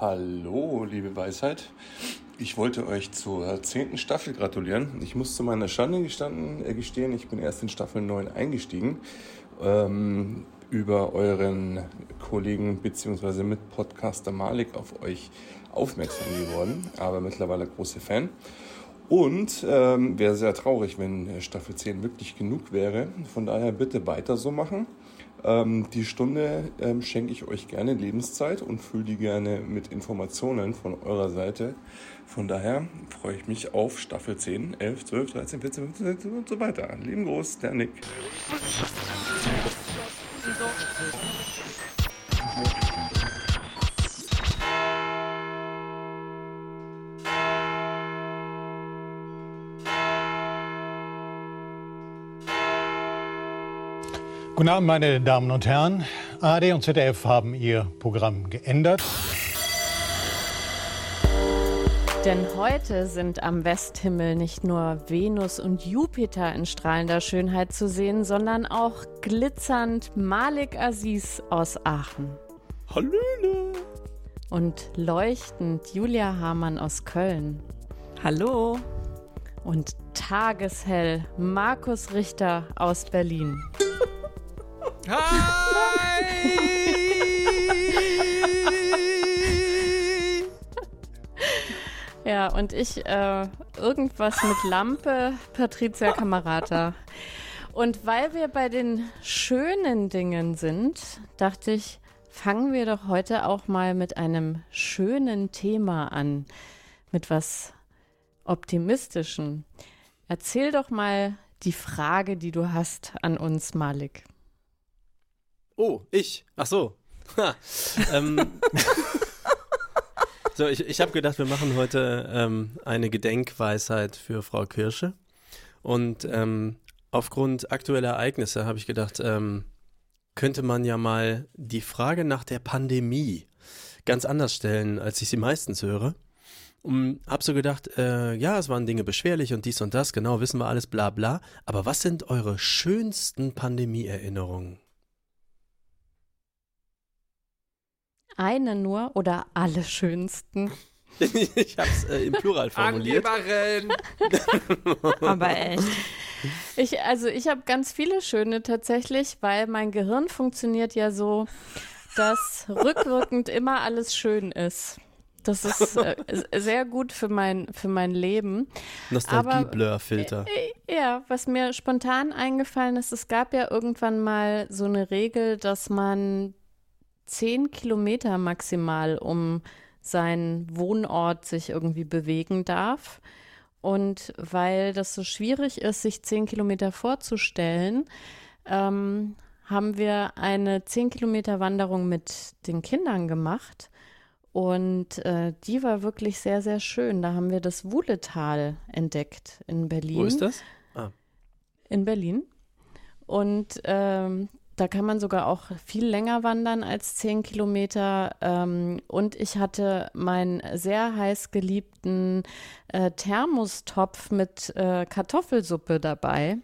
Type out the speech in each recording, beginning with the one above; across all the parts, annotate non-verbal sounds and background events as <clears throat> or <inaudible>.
Hallo, liebe Weisheit. Ich wollte euch zur zehnten Staffel gratulieren. Ich muss zu meiner Schande gestanden, äh, gestehen, ich bin erst in Staffel 9 eingestiegen. Ähm, über euren Kollegen bzw. Mitpodcaster Malik auf euch aufmerksam geworden, aber mittlerweile große Fan. Und ähm, wäre sehr traurig, wenn Staffel 10 wirklich genug wäre. Von daher bitte weiter so machen. Ähm, die Stunde ähm, schenke ich euch gerne Lebenszeit und fülle die gerne mit Informationen von eurer Seite. Von daher freue ich mich auf Staffel 10, 11, 12, 13, 14, 15, 16 und so weiter. Leben groß, der Nick. Guten Abend, meine Damen und Herren. ARD und ZDF haben ihr Programm geändert. Denn heute sind am Westhimmel nicht nur Venus und Jupiter in strahlender Schönheit zu sehen, sondern auch glitzernd Malik Aziz aus Aachen. Hallöle! Und leuchtend Julia Hamann aus Köln. Hallo! Und tageshell Markus Richter aus Berlin. <laughs> Hi! Ja, und ich äh, irgendwas mit Lampe, Patricia Kamerata. Und weil wir bei den schönen Dingen sind, dachte ich, fangen wir doch heute auch mal mit einem schönen Thema an, mit was optimistischen. Erzähl doch mal die Frage, die du hast an uns, Malik. Oh, ich. Ach so. Ähm. <laughs> so, ich, ich habe gedacht, wir machen heute ähm, eine Gedenkweisheit für Frau Kirsche. Und ähm, aufgrund aktueller Ereignisse habe ich gedacht, ähm, könnte man ja mal die Frage nach der Pandemie ganz anders stellen, als ich sie meistens höre. Und hab so gedacht, äh, ja, es waren Dinge beschwerlich und dies und das, genau, wissen wir alles, bla bla. Aber was sind eure schönsten Pandemie-Erinnerungen? Eine nur oder alle schönsten? <laughs> ich habe es äh, im Plural formuliert. Angeberin. <laughs> Aber echt. Ich, also ich habe ganz viele schöne tatsächlich, weil mein Gehirn funktioniert ja so, dass rückwirkend immer alles schön ist. Das ist äh, sehr gut für mein, für mein Leben. Nostalgie-Blur-Filter. Äh, ja, was mir spontan eingefallen ist, es gab ja irgendwann mal so eine Regel, dass man zehn Kilometer maximal um seinen Wohnort sich irgendwie bewegen darf. Und weil das so schwierig ist, sich zehn Kilometer vorzustellen, ähm, haben wir eine zehn Kilometer Wanderung mit den Kindern gemacht. Und äh, die war wirklich sehr, sehr schön. Da haben wir das Wuhletal entdeckt in Berlin. Wo ist das? Ah. In Berlin. Und ähm, da kann man sogar auch viel länger wandern als zehn Kilometer. Ähm, und ich hatte meinen sehr heiß geliebten äh, Thermostopf mit äh, Kartoffelsuppe dabei.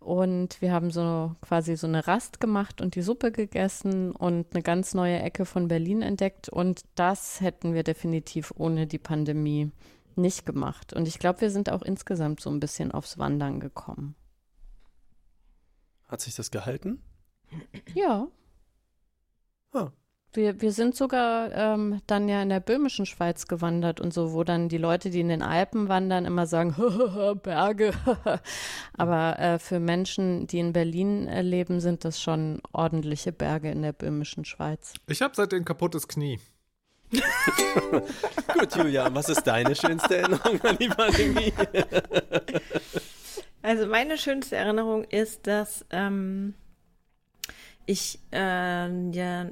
Und wir haben so quasi so eine Rast gemacht und die Suppe gegessen und eine ganz neue Ecke von Berlin entdeckt. Und das hätten wir definitiv ohne die Pandemie nicht gemacht. Und ich glaube, wir sind auch insgesamt so ein bisschen aufs Wandern gekommen. Hat sich das gehalten? Ja. Ah. Wir, wir sind sogar ähm, dann ja in der böhmischen Schweiz gewandert und so, wo dann die Leute, die in den Alpen wandern, immer sagen, <laughs> Berge. <laughs> Aber äh, für Menschen, die in Berlin äh, leben, sind das schon ordentliche Berge in der böhmischen Schweiz. Ich habe seitdem kaputtes Knie. <laughs> Gut, Julia, was ist deine schönste Erinnerung an die Pandemie? also meine schönste Erinnerung ist, dass ähm, ich äh, ja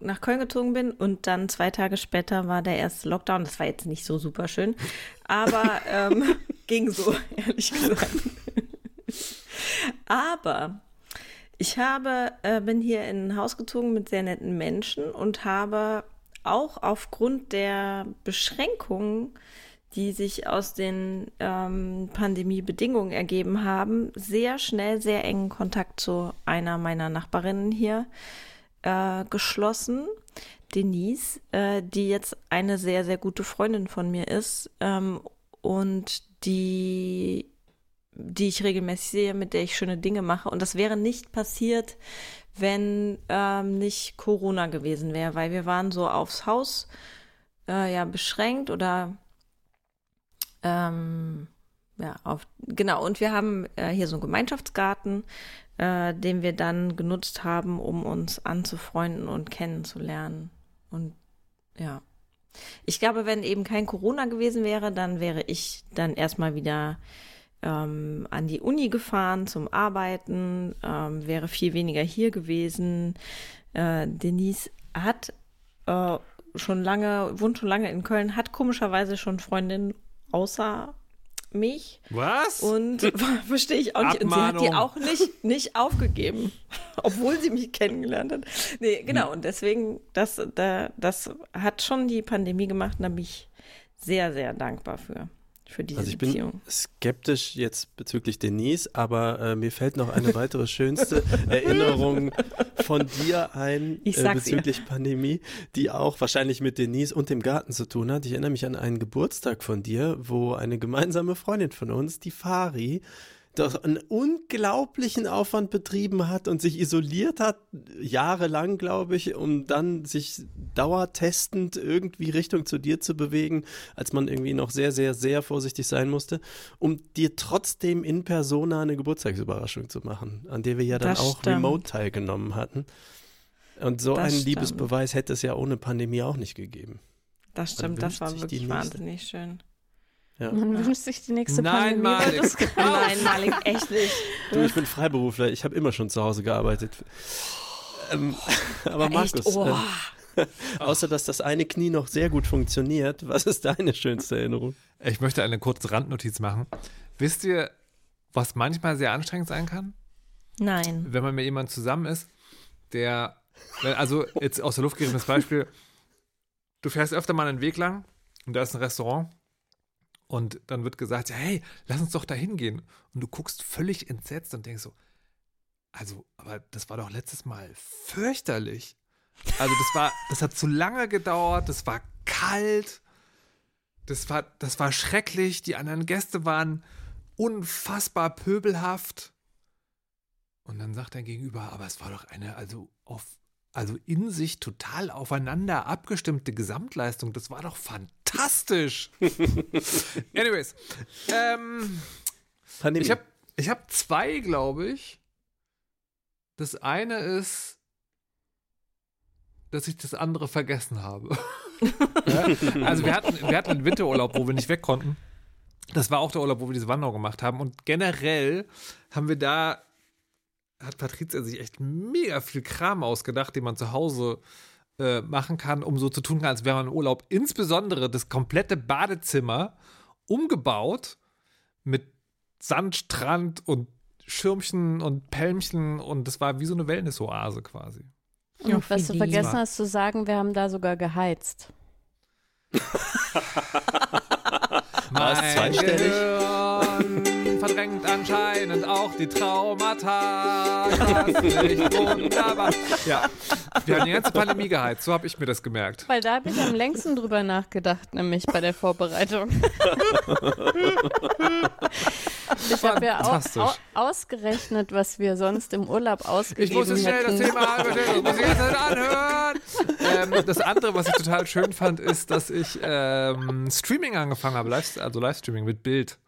nach Köln gezogen bin und dann zwei Tage später war der erste Lockdown. Das war jetzt nicht so super schön, aber <laughs> ähm, ging so, ehrlich gesagt. aber ich habe, äh, bin hier in ein Haus gezogen mit sehr netten Menschen und habe auch aufgrund der Beschränkungen die sich aus den ähm, Pandemiebedingungen ergeben haben, sehr schnell, sehr engen Kontakt zu einer meiner Nachbarinnen hier äh, geschlossen, Denise, äh, die jetzt eine sehr, sehr gute Freundin von mir ist ähm, und die, die ich regelmäßig sehe, mit der ich schöne Dinge mache. Und das wäre nicht passiert, wenn ähm, nicht Corona gewesen wäre, weil wir waren so aufs Haus äh, ja beschränkt oder ähm, ja, auf, genau, und wir haben äh, hier so einen Gemeinschaftsgarten, äh, den wir dann genutzt haben, um uns anzufreunden und kennenzulernen. Und ja. Ich glaube, wenn eben kein Corona gewesen wäre, dann wäre ich dann erstmal wieder ähm, an die Uni gefahren zum Arbeiten, ähm, wäre viel weniger hier gewesen. Äh, Denise hat äh, schon lange, wohnt schon lange in Köln, hat komischerweise schon Freundinnen außer mich. Was? Und <laughs> verstehe ich auch nicht. Und sie hat die auch nicht, nicht aufgegeben, <laughs> obwohl sie mich kennengelernt hat. Nee, genau. Und deswegen, das, da, das hat schon die Pandemie gemacht und da bin ich sehr, sehr dankbar für für diese also ich Beziehung. bin skeptisch jetzt bezüglich Denise, aber äh, mir fällt noch eine weitere schönste <laughs> Erinnerung von dir ein äh, bezüglich Pandemie, die auch wahrscheinlich mit Denise und dem Garten zu tun hat. Ich erinnere mich an einen Geburtstag von dir, wo eine gemeinsame Freundin von uns, die Fari, doch einen unglaublichen Aufwand betrieben hat und sich isoliert hat, jahrelang, glaube ich, um dann sich dauertestend irgendwie Richtung zu dir zu bewegen, als man irgendwie noch sehr, sehr, sehr vorsichtig sein musste, um dir trotzdem in Persona eine Geburtstagsüberraschung zu machen, an der wir ja dann Das auch stimmt. remote teilgenommen hatten. Und so Das einen stimmt. Liebesbeweis hätte es ja ohne Pandemie auch nicht gegeben. Das stimmt, das war wirklich wahnsinnig schön. Ja. Man wünscht sich die nächste Nein, Pandemie. Malik. Nein, Malik, echt nicht. Du, ich bin Freiberufler, ich habe immer schon zu Hause gearbeitet. Ähm, <laughs> aber Echt? Markus, Oh. äh, außer dass das eine Knie noch sehr gut funktioniert, was ist deine schönste Erinnerung? Ich möchte eine kurze Randnotiz machen. Wisst ihr, was manchmal sehr anstrengend sein kann? Nein. Wenn man mit jemandem zusammen ist, der, also jetzt aus der Luft gegriffenes Beispiel, du fährst öfter mal einen Weg lang und da ist ein Restaurant und dann wird gesagt, hey, lass uns doch da hingehen. Und du guckst völlig entsetzt und denkst so, also, aber das war doch letztes Mal fürchterlich. Also das war, das hat zu lange gedauert, das war kalt, das war, das war schrecklich, die anderen Gäste waren unfassbar pöbelhaft. Und dann sagt dein Gegenüber, aber es war doch eine, also auf, also in sich total aufeinander abgestimmte Gesamtleistung. Das war doch fantastisch. <laughs> Anyways, ähm, Pandemie. ich habe ich hab zwei, glaube ich. Das eine ist, dass ich das andere vergessen habe. <laughs> Also wir hatten, wir hatten einen Winterurlaub, wo wir nicht weg konnten. Das war auch der Urlaub, wo wir diese Wanderung gemacht haben. Und generell haben wir da, hat Patricia sich echt mega viel Kram ausgedacht, den man zu Hause äh, machen kann, um so zu tun, als wäre man im Urlaub. Insbesondere das komplette Badezimmer umgebaut mit Sandstrand und Schirmchen und Pelmchen und das war wie so eine Wellness-Oase quasi. Und was du vergessen hast zu sagen, wir haben da sogar geheizt. <laughs> War es zweistellig? Verdrängt anscheinend auch die Traumata. Das ist nicht wunderbar. Ja, wir haben die ganze Pandemie geheizt, so habe ich mir das gemerkt. Weil da habe ich am längsten drüber nachgedacht, nämlich bei der Vorbereitung. ich habe ja auch, au ausgerechnet, was wir sonst im Urlaub ausgegeben Ich muss jetzt schnell das hätten. Thema anstellen, das muss ich jetzt nicht anhören. Ähm, das andere, was ich total schön fand, ist, dass ich ähm, Streaming angefangen habe, also Livestreaming mit Bild.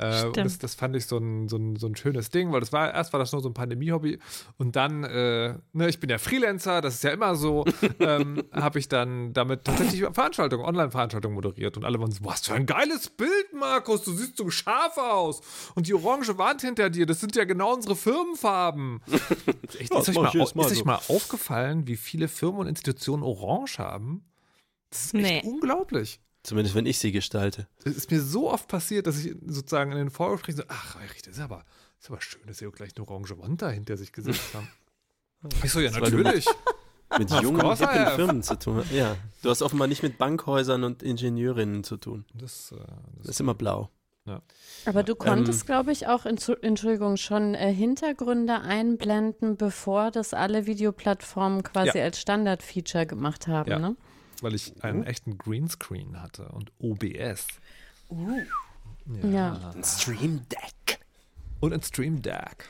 Äh, und das, das fand ich so ein, so, ein, so ein schönes Ding, weil das war, erst war das nur so ein Pandemie-Hobby und dann, äh, ne, ich bin ja Freelancer, das ist ja immer so, <laughs> ähm, habe ich dann damit tatsächlich Veranstaltungen, Online-Veranstaltungen moderiert und alle waren so, was für ein geiles Bild, Markus, du siehst so scharf aus und die orange Wand hinter dir, das sind ja genau unsere Firmenfarben. <laughs> Echt, ist, euch mach mal, Mal ist euch so. mal aufgefallen, wie viele Firmen und Institutionen orange haben? Das ist echt Nee. unglaublich. Zumindest wenn ich sie gestalte. Es ist mir so oft passiert, dass ich sozusagen in den Vorgesprächen so, ach, das ist aber, das ist aber schön, dass sie auch gleich eine orange Wand da hinter sich gesetzt haben. <laughs> Ich so, ja, Das natürlich. <laughs> Mit jungen, course hippen. Firmen zu tun. Ja, du hast offenbar nicht mit Bankhäusern und Ingenieurinnen zu tun. Das, äh, Das das, ist immer blau. Aber du konntest, Ähm, glaube ich, auch, Entschuldigung, Entschuldigung schon äh, Hintergründe einblenden, bevor das alle Videoplattformen quasi Ja. als Standard-Feature gemacht haben, Ja. ne? Weil ich einen echten Greenscreen hatte und OBS. Ja. Ein Stream Deck. Und ein Stream Deck.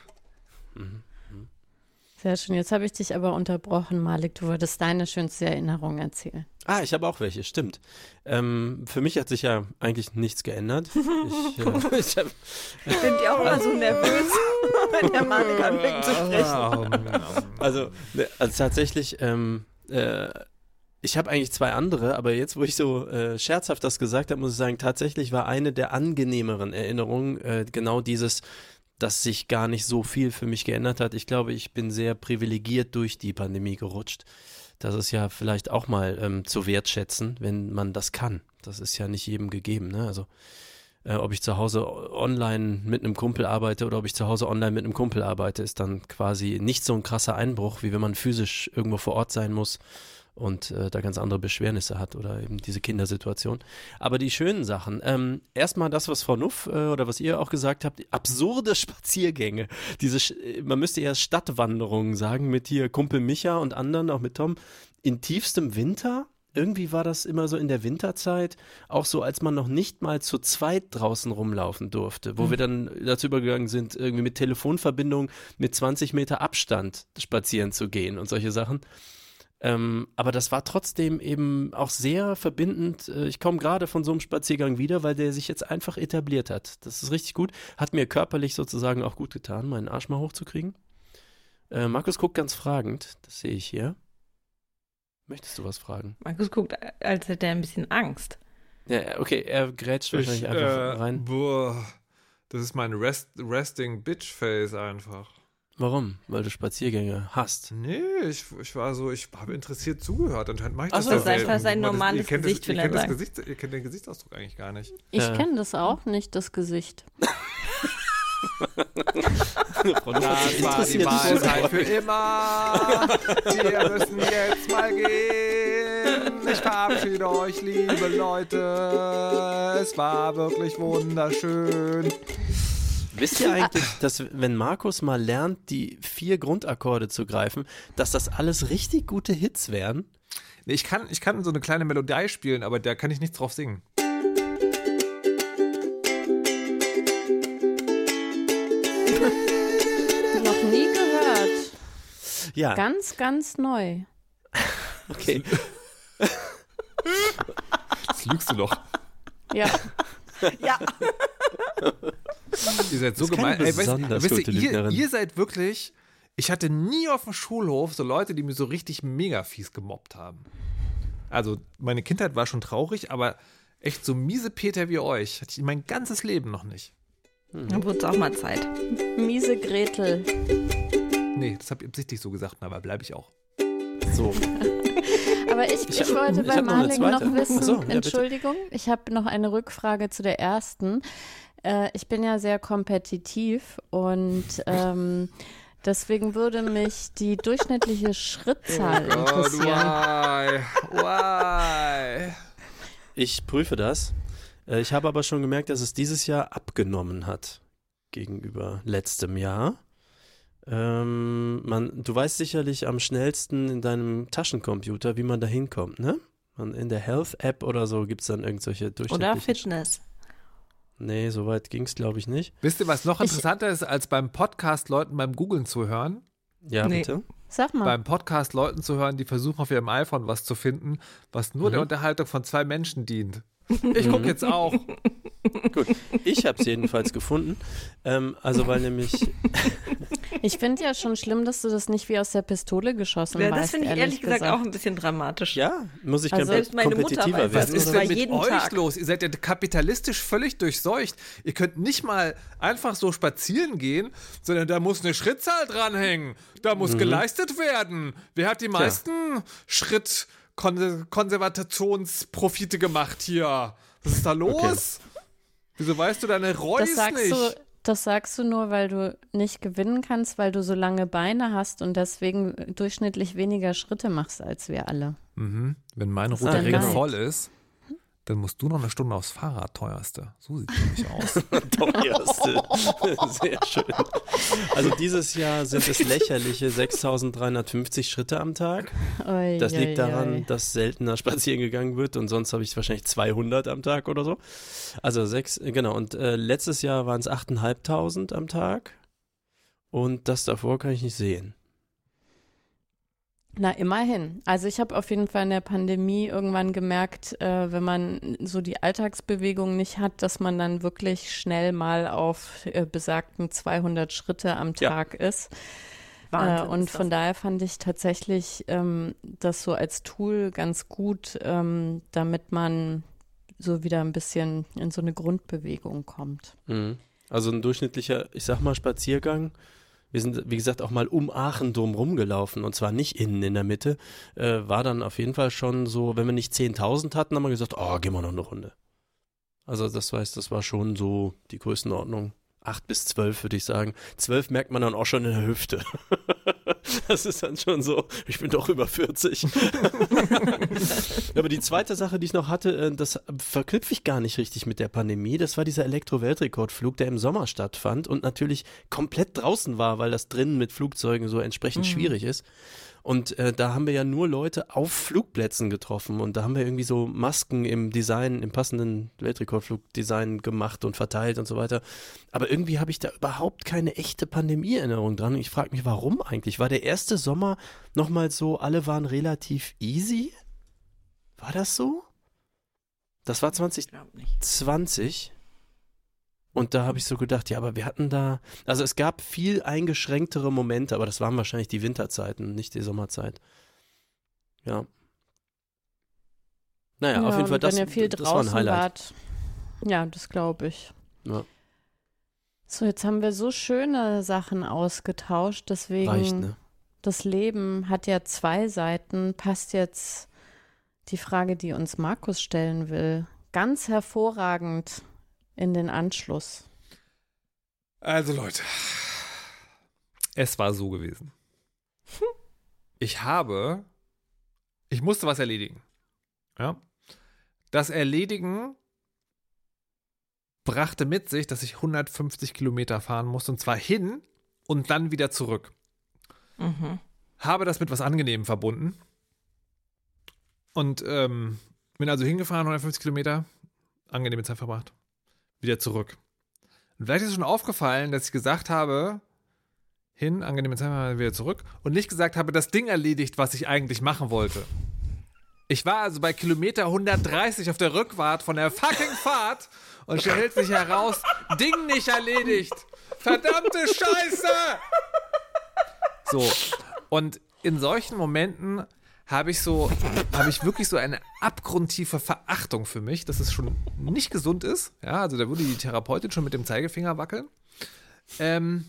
Sehr schön. Jetzt habe ich dich aber unterbrochen, Malik. Du wolltest deine schönste Erinnerung erzählen. Ah, ich habe auch welche, stimmt. Ähm, für mich hat sich ja eigentlich nichts geändert. <laughs> Ich, äh, ich hab, Ich bin die auch immer so nervös, <laughs> wenn der Malik anfängt zu sprechen. also, ne, also tatsächlich, ähm, äh, ich habe eigentlich zwei andere, aber jetzt, wo ich so äh, scherzhaft das gesagt habe, muss ich sagen, tatsächlich war eine der angenehmeren Erinnerungen äh, genau dieses, dass sich gar nicht so viel für mich geändert hat. Ich glaube, ich bin sehr privilegiert durch die Pandemie gerutscht. Das ist ja vielleicht auch mal ähm, zu wertschätzen, wenn man das kann. Das ist ja nicht jedem gegeben. Ne? Also äh, ob ich zu Hause online mit einem Kumpel arbeite oder ob ich zu Hause online mit einem Kumpel arbeite, ist dann quasi nicht so ein krasser Einbruch, wie wenn man physisch irgendwo vor Ort sein muss und äh, da ganz andere Beschwernisse hat oder eben diese Kindersituation. Aber die schönen Sachen, ähm, erstmal das, was Frau Nuff äh, oder was ihr auch gesagt habt, absurde Spaziergänge. Diese, äh, man müsste eher Stadtwanderungen sagen, mit hier Kumpel Micha und anderen, auch mit Tom, in tiefstem Winter. Irgendwie war das immer so in der Winterzeit, auch so, als man noch nicht mal zu zweit draußen rumlaufen durfte, wo wir dann dazu übergegangen sind, irgendwie mit Telefonverbindung mit 20 Meter Abstand spazieren zu gehen und solche Sachen. Ähm, aber das war trotzdem eben auch sehr verbindend. Äh, Ich komme gerade von so einem Spaziergang wieder, weil der sich jetzt einfach etabliert hat. Das ist richtig gut. Hat mir körperlich sozusagen auch gut getan, meinen Arsch mal hochzukriegen. Äh, Markus guckt ganz fragend, das sehe ich hier. Möchtest du was fragen? Markus guckt, als hätte er ein bisschen Angst. Ja, okay, er grätscht wahrscheinlich Ich, einfach äh, rein. Boah, das ist mein Rest, Resting Bitch Face einfach. Warum? Weil du Spaziergänge hast. Nee, ich, ich war so, ich habe interessiert zugehört. Anscheinend mache ich das so. Das ist einfach sein normales ihr kennt Gesicht, das, will ihr kennt das. Gesicht, Ihr kennt den Gesichtsausdruck eigentlich gar nicht. Ich Ja. kenne das auch nicht, das Gesicht. <laughs> Frau Das war die. Wahlzeit für immer. Wir müssen jetzt mal gehen. Ich verabschiede euch, liebe Leute. Es war wirklich wunderschön. Wisst ihr eigentlich, dass wenn Markus mal lernt, die vier Grundakkorde zu greifen, dass das alles richtig gute Hits wären? Nee, ich, kann, ich kann so eine kleine Melodie spielen, aber da kann ich nichts drauf singen. Noch nie gehört. Ja, Ganz, ganz neu. okay. Das lügst du doch. Ja. <laughs> Ja. <laughs> Ihr seid so gemein. Ey, weißt, besonders wisst ihr, ihr, seid wirklich. Ich hatte nie auf dem Schulhof so Leute, die mir so richtig mega fies gemobbt haben. Also, meine Kindheit war schon traurig, aber echt so miese Peter wie euch hatte ich mein ganzes Leben noch nicht. Dann wurde es auch mal Zeit. Miese Gretel. Nee, das habe ich absichtlich so gesagt, aber bleibe ich auch. So. <laughs> Aber ich, Ich ich, wollte ich bei hab noch noch wissen, so, ja, bitte. Entschuldigung, ich habe noch eine Rückfrage zu der ersten. Äh, ich bin ja sehr kompetitiv und <laughs> ähm, deswegen würde mich die durchschnittliche Schrittzahl Oh interessieren. why? Why? Ich prüfe das. Äh, Ich habe aber schon gemerkt, dass es dieses Jahr abgenommen hat gegenüber letztem Jahr. Ähm, man, du weißt sicherlich am schnellsten in deinem Taschencomputer, wie man da hinkommt, ne? Man, in der Health-App oder so gibt es dann irgendwelche durchschnittlichen... Oder Fitness. Nee, so weit ging es, glaube ich, nicht. Wisst ihr, was noch Ich- interessanter ist, als beim Podcast Leuten beim Googlen zu hören? Ja, Nee. bitte. Sag mal. Beim Podcast Leuten zu hören, die versuchen auf ihrem iPhone was zu finden, was nur der Mhm. Unterhaltung von zwei Menschen dient. Ich gucke Mhm. jetzt auch. Gut, ich habe es jedenfalls gefunden. Ähm, also, weil nämlich <laughs> Ich finde ja schon schlimm, dass du das nicht wie aus der Pistole geschossen Ja, weißt, das finde ich ehrlich, ehrlich gesagt, gesagt. auch ein bisschen dramatisch. Ja, muss ich Also selbst meine Mutter weiß, Was ist war denn mit jeden euch Tag. los? Ihr seid ja kapitalistisch völlig durchseucht. Ihr könnt nicht mal einfach so spazieren gehen, sondern da muss eine Schrittzahl dranhängen. Da muss geleistet werden. Wer hat die meisten Schrittkonservationsprofite gemacht hier? Was ist da los? Wieso weißt du deine Reus Das sagst, nicht? du, das sagst du nur, weil du nicht gewinnen kannst, weil du so lange Beine hast und deswegen durchschnittlich weniger Schritte machst als wir alle. Mhm. Wenn mein roter Ring voll ist, dann musst du noch eine Stunde aufs Fahrrad, teuerste. So sieht es nämlich aus. <laughs> Teuerste. Sehr schön. Also dieses Jahr sind es lächerliche 6350 Schritte am Tag. Das liegt daran, dass seltener spazieren gegangen wird und sonst habe ich wahrscheinlich 200 am Tag oder so. Also sechs, genau. Und äh, letztes Jahr waren es 8.500 am Tag und das davor kann ich nicht sehen. Na, immerhin. Also ich habe auf jeden Fall in der Pandemie irgendwann gemerkt, äh, wenn man so die Alltagsbewegung nicht hat, dass man dann wirklich schnell mal auf äh, besagten 200 Schritte am Ja. Tag ist. Wahnsinn Äh, und ist von daher fand ich tatsächlich ähm, das so als Tool ganz gut, ähm, damit man so wieder ein bisschen in so eine Grundbewegung kommt. Mhm. Also ein durchschnittlicher, ich sag mal, Spaziergang. Wir sind, wie gesagt, auch mal um Aachen drum rumgelaufen und zwar nicht innen in der Mitte. Äh, war dann auf jeden Fall schon so, wenn wir nicht 10.000 hatten, haben wir gesagt, oh, gehen wir noch eine Runde. Also das heißt, das war schon so die Größenordnung. Acht bis zwölf würde ich sagen. Zwölf merkt man dann auch schon in der Hüfte. <laughs> das ist dann schon so, ich bin doch über 40. <laughs> Aber die zweite Sache, die ich noch hatte, äh, das verknüpfe ich gar nicht richtig mit der Pandemie. Das war dieser Elektro-Weltrekordflug, der im Sommer stattfand und natürlich komplett draußen war, weil das drinnen mit Flugzeugen so entsprechend schwierig ist. Und äh, da haben wir ja nur Leute auf Flugplätzen getroffen und da haben wir irgendwie so Masken im Design, im passenden Weltrekordflugdesign gemacht und verteilt und so weiter. Aber irgendwie habe ich da überhaupt keine echte Pandemie-Erinnerung dran. Und ich frage mich, warum eigentlich? War der erste Sommer nochmal so, alle waren relativ easy? War das so? Das war Ich 2020. glaube nicht. 20. Und da habe ich so gedacht, ja, aber wir hatten da, also es gab viel eingeschränktere Momente, aber das waren wahrscheinlich die Winterzeiten, nicht die Sommerzeit. Ja. Naja, auf jeden Fall, das, wenn ihr viel das war ein draußen Highlight. wart. Ja, das glaube ich. Ja. So, jetzt haben wir so schöne Sachen ausgetauscht, deswegen Reicht, ne? das Leben hat ja zwei Seiten. Passt jetzt die Frage, die uns Markus stellen will, ganz hervorragend in den Anschluss. Also Leute, es war so gewesen. <laughs> Ich habe, ich musste was erledigen. Ja. Das Erledigen brachte mit sich, dass ich 150 Kilometer fahren musste und zwar hin und dann wieder zurück. Mhm. Habe das mit was Angenehmem verbunden und ähm, bin also hingefahren, 150 Kilometer, angenehme Zeit verbracht, wieder zurück. Und vielleicht ist es schon aufgefallen, dass ich gesagt habe, hin, angenehme Zeit, wieder zurück und nicht gesagt habe, das Ding erledigt, was ich eigentlich machen wollte. Ich war also bei Kilometer 130 auf der Rückfahrt von der fucking Fahrt und stellt sich heraus, Ding nicht erledigt. Verdammte Scheiße! So. Und in solchen Momenten habe ich so, habe ich wirklich so eine abgrundtiefe Verachtung für mich, dass es schon nicht gesund ist. Ja, also da würde die Therapeutin schon mit dem Zeigefinger wackeln. Ähm,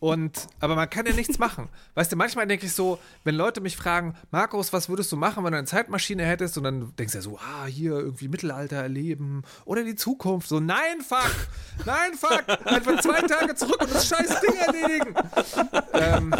und, aber man kann ja nichts machen. Weißt du, manchmal denke ich so, wenn Leute mich fragen, Markus, was würdest du machen, wenn du eine Zeitmaschine hättest? Und dann denkst du ja so, ah, hier irgendwie Mittelalter erleben oder die Zukunft. So, nein, fuck! Nein, fuck! Einfach zwei Tage zurück und das scheiß Ding erledigen. ähm,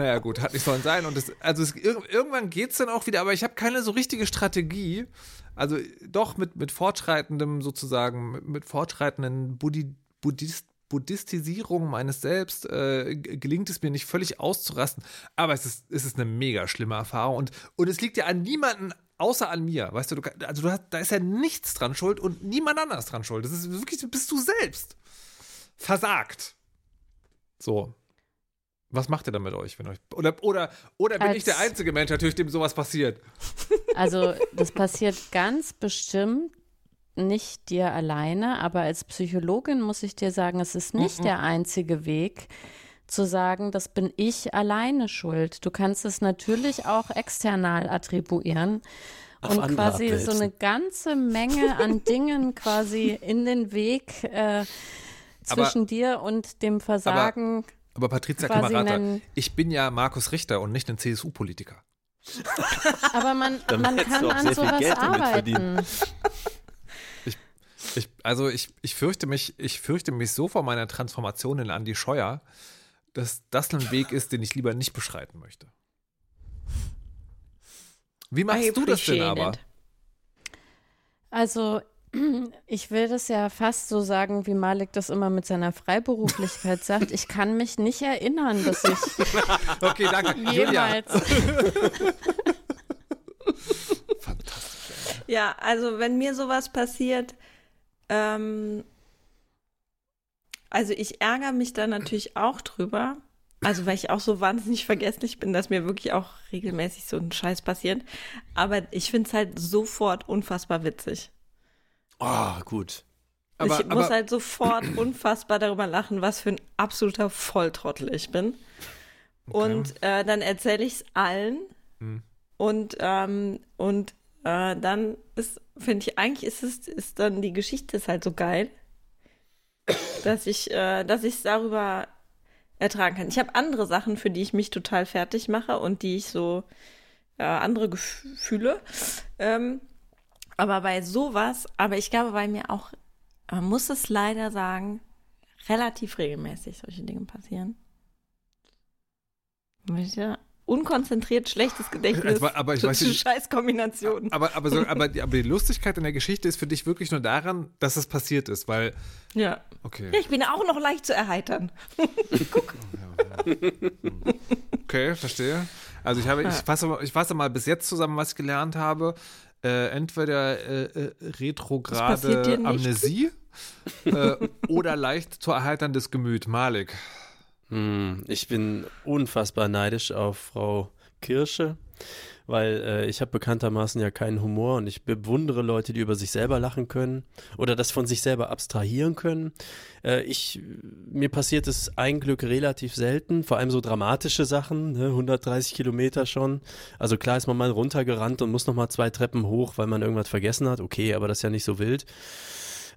naja, gut, hat nicht sollen sein. Und das, also es, ir irgendwann geht es dann auch wieder, aber ich habe keine so richtige Strategie. Also doch mit, mit fortschreitendem sozusagen, mit, mit fortschreitenden Buddhi, Buddhist, Buddhistisierung meines Selbst äh, gelingt es mir nicht völlig auszurasten. Aber es ist, es ist eine mega schlimme Erfahrung. Und, und es liegt ja an niemanden außer an mir. Weißt du, du also du hast, da ist ja nichts dran schuld und niemand anders dran schuld. Das ist wirklich, bist du selbst. Versagt. So. Was macht ihr dann mit euch, wenn euch. Oder, oder, oder bin Als- ich der einzige Mensch natürlich, dem sowas passiert? <laughs> Also das passiert ganz bestimmt nicht dir alleine, aber als Psychologin muss ich dir sagen, es ist nicht der einzige Weg zu sagen, das bin ich alleine schuld. Du kannst es natürlich auch external attribuieren Auf und quasi so abwälzen. eine ganze Menge an <laughs> Dingen quasi in den Weg äh, zwischen dir und dem Versagen. Aber Patricia Quasi Kamerata, ich bin ja Markus Richter und nicht ein CSU-Politiker. Aber man, man kann an sowas arbeiten. Ich, also ich, ich fürchte mich, ich fürchte mich so vor meiner Transformation in Andy Scheuer, dass das ein Weg ist, den ich lieber nicht beschreiten möchte. Wie machst I du das denn aber? it. Also ich will das ja fast so sagen, wie Malik das immer mit seiner Freiberuflichkeit sagt. Ich kann mich nicht erinnern, dass ich <laughs> Okay, danke. Julia. jemals. <laughs> Fantastisch. Ja, also wenn mir sowas passiert, ähm, also ich ärgere mich da natürlich auch drüber. Also weil ich auch so wahnsinnig vergesslich bin, dass mir wirklich auch regelmäßig so ein Scheiß passiert. Aber ich finde es halt sofort unfassbar witzig. Oh, gut. Aber, ich muss aber halt sofort <clears throat> unfassbar darüber lachen, was für ein absoluter Volltrottel ich bin. Und äh, dann erzähle ich es allen. Hm. Und, ähm, und äh, dann ist, finde ich, eigentlich ist es, ist dann die Geschichte ist halt so geil, dass ich, äh, dass ich es darüber ertragen kann. Ich habe andere Sachen, für die ich mich total fertig mache und die ich so äh, andere Gefühle. Ähm, aber bei sowas, aber ich glaube bei mir auch, man muss es leider sagen, relativ regelmäßig solche Dinge passieren. Ja, unkonzentriert, schlechtes Gedächtnis. Aber- aber ich weiß nicht- Scheißkombinationen. aber, aber, so, aber, die, aber die Lustigkeit in der Geschichte ist für dich wirklich nur daran, dass es passiert ist, weil, Ja. okay, ja, ich bin auch noch leicht zu erheitern. <laughs> okay, verstehe. Also ich habe, ich fasse, ich fasse mal bis jetzt zusammen, was ich gelernt habe. Äh, entweder äh, äh, retrograde. Amnesie äh, <laughs> oder leicht zu erheiterndes Gemüt. Malik. Hm, ich bin unfassbar neidisch auf Frau Kirsche, weil äh, ich habe bekanntermaßen ja keinen Humor und ich bewundere Leute, die über sich selber lachen können oder das von sich selber abstrahieren können. Äh, ich, mir passiert es ein Glück relativ selten, vor allem so dramatische Sachen, ne, 130 Kilometer schon. Also klar ist man mal runtergerannt und muss noch mal zwei Treppen hoch, weil man irgendwas vergessen hat. Okay, aber das ist ja nicht so wild.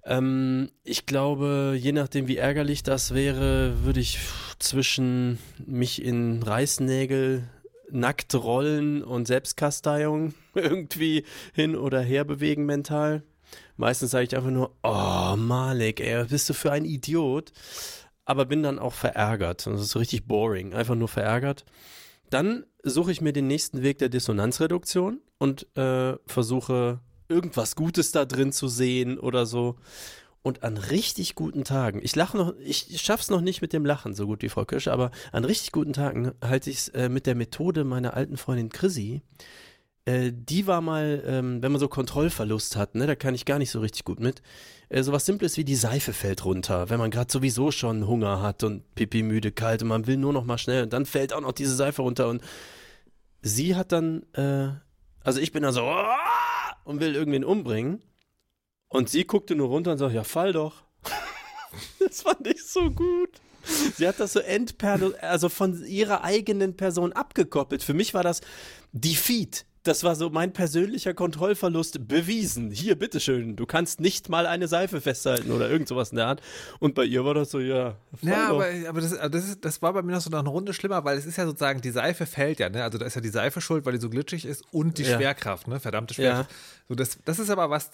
Ähm, ich glaube, je nachdem, wie ärgerlich das wäre, würde ich zwischen mich in Reißnägel, nackt rollen und Selbstkasteiung <laughs> irgendwie hin oder her bewegen mental. Meistens sage ich einfach nur, oh Malik, ey, was bist du für ein Idiot? Aber bin dann auch verärgert. Das ist richtig boring, einfach nur verärgert. Dann suche ich mir den nächsten Weg der Dissonanzreduktion und äh, versuche irgendwas Gutes da drin zu sehen oder so. Und an richtig guten Tagen, ich lache noch, ich schaff's noch nicht mit dem Lachen so gut wie Frau Kirsche, aber an richtig guten Tagen halte ich es äh, mit der Methode meiner alten Freundin Chrissy. Äh, die war mal, ähm, wenn man so Kontrollverlust hat, ne, da kann ich gar nicht so richtig gut mit. Äh, sowas Simples wie die Seife fällt runter, wenn man gerade sowieso schon Hunger hat und pipi müde, kalt und man will nur noch mal schnell und dann fällt auch noch diese Seife runter und sie hat dann, äh, also ich bin dann so und will irgendwen umbringen und sie guckte nur runter und sagt, ja, fall doch. <laughs> das fand ich so gut. Sie hat das so entperlo, also von ihrer eigenen Person abgekoppelt. Für mich war das Defeat. Das war so mein persönlicher Kontrollverlust bewiesen. Hier, bitteschön, du kannst nicht mal eine Seife festhalten oder irgend sowas in der Art. Und bei ihr war das so, ja. Ja, doch. aber, aber das, das, ist, das war bei mir noch so noch eine Runde schlimmer, weil es ist ja sozusagen, die Seife fällt ja, ne? Also da ist ja die Seife schuld, weil die so glitschig ist und die Ja. Schwerkraft, ne? Verdammte Schwerkraft. So, das, das ist aber was.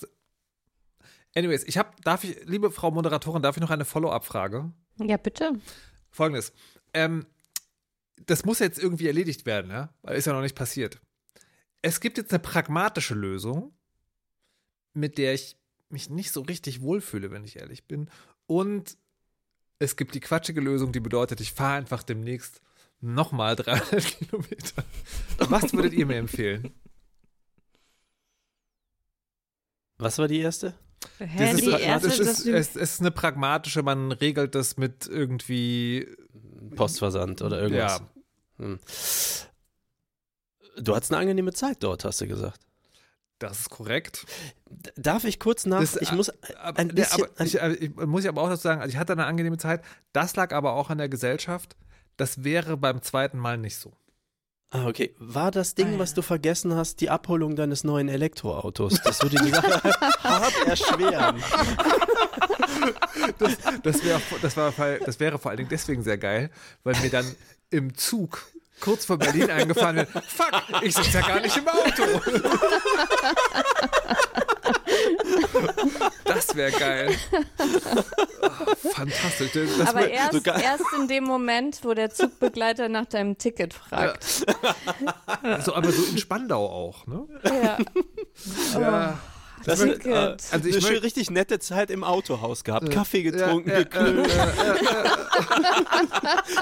Anyways, ich habe, darf ich, liebe Frau Moderatorin, darf ich noch eine Follow-up-Frage? Ja, bitte. Folgendes. Ähm, das muss jetzt irgendwie erledigt werden, ja? Weil ist ja noch nicht passiert. Es gibt jetzt eine pragmatische Lösung, mit der ich mich nicht so richtig wohlfühle, wenn ich ehrlich bin. Und es gibt die quatschige Lösung, die bedeutet, ich fahre einfach demnächst nochmal 300 <laughs> Kilometer. Was würdet ihr mir empfehlen? Was war die erste? Hä, ist, die erste, das das ist, es ist eine pragmatische, man regelt das mit irgendwie, Postversand oder irgendwas. ja, Hm. Du hattest eine angenehme Zeit dort, hast du gesagt. das ist korrekt. Darf ich kurz nach? Das- ich muss Aber, ein ne, bisschen. aber ich, äh, ich, muss ich aber auch dazu sagen, also ich hatte eine angenehme Zeit. Das lag aber auch an der Gesellschaft. Das wäre beim zweiten Mal nicht so. Ah, okay. War das Ding, Ah, ja. was du vergessen hast, die Abholung deines neuen Elektroautos? Das würde die Sache <laughs> hart erschweren. Das, wär, das, war, das wäre vor allen Dingen deswegen sehr geil, weil mir dann im Zug kurz vor Berlin eingefallen wird, fuck, ich sitze ja gar nicht im Auto. <laughs> Das wäre geil. Oh, fantastisch. Das Aber wär- erst, sogar- erst in dem Moment, wo der Zugbegleiter nach deinem Ticket fragt. so, aber so in Spandau auch, ne? Ja. Ja. Das Good. ist äh, Also eine ich schön richtig nette Zeit im Autohaus gehabt. Äh, Kaffee getrunken, ja, ja, äh, äh, äh, äh.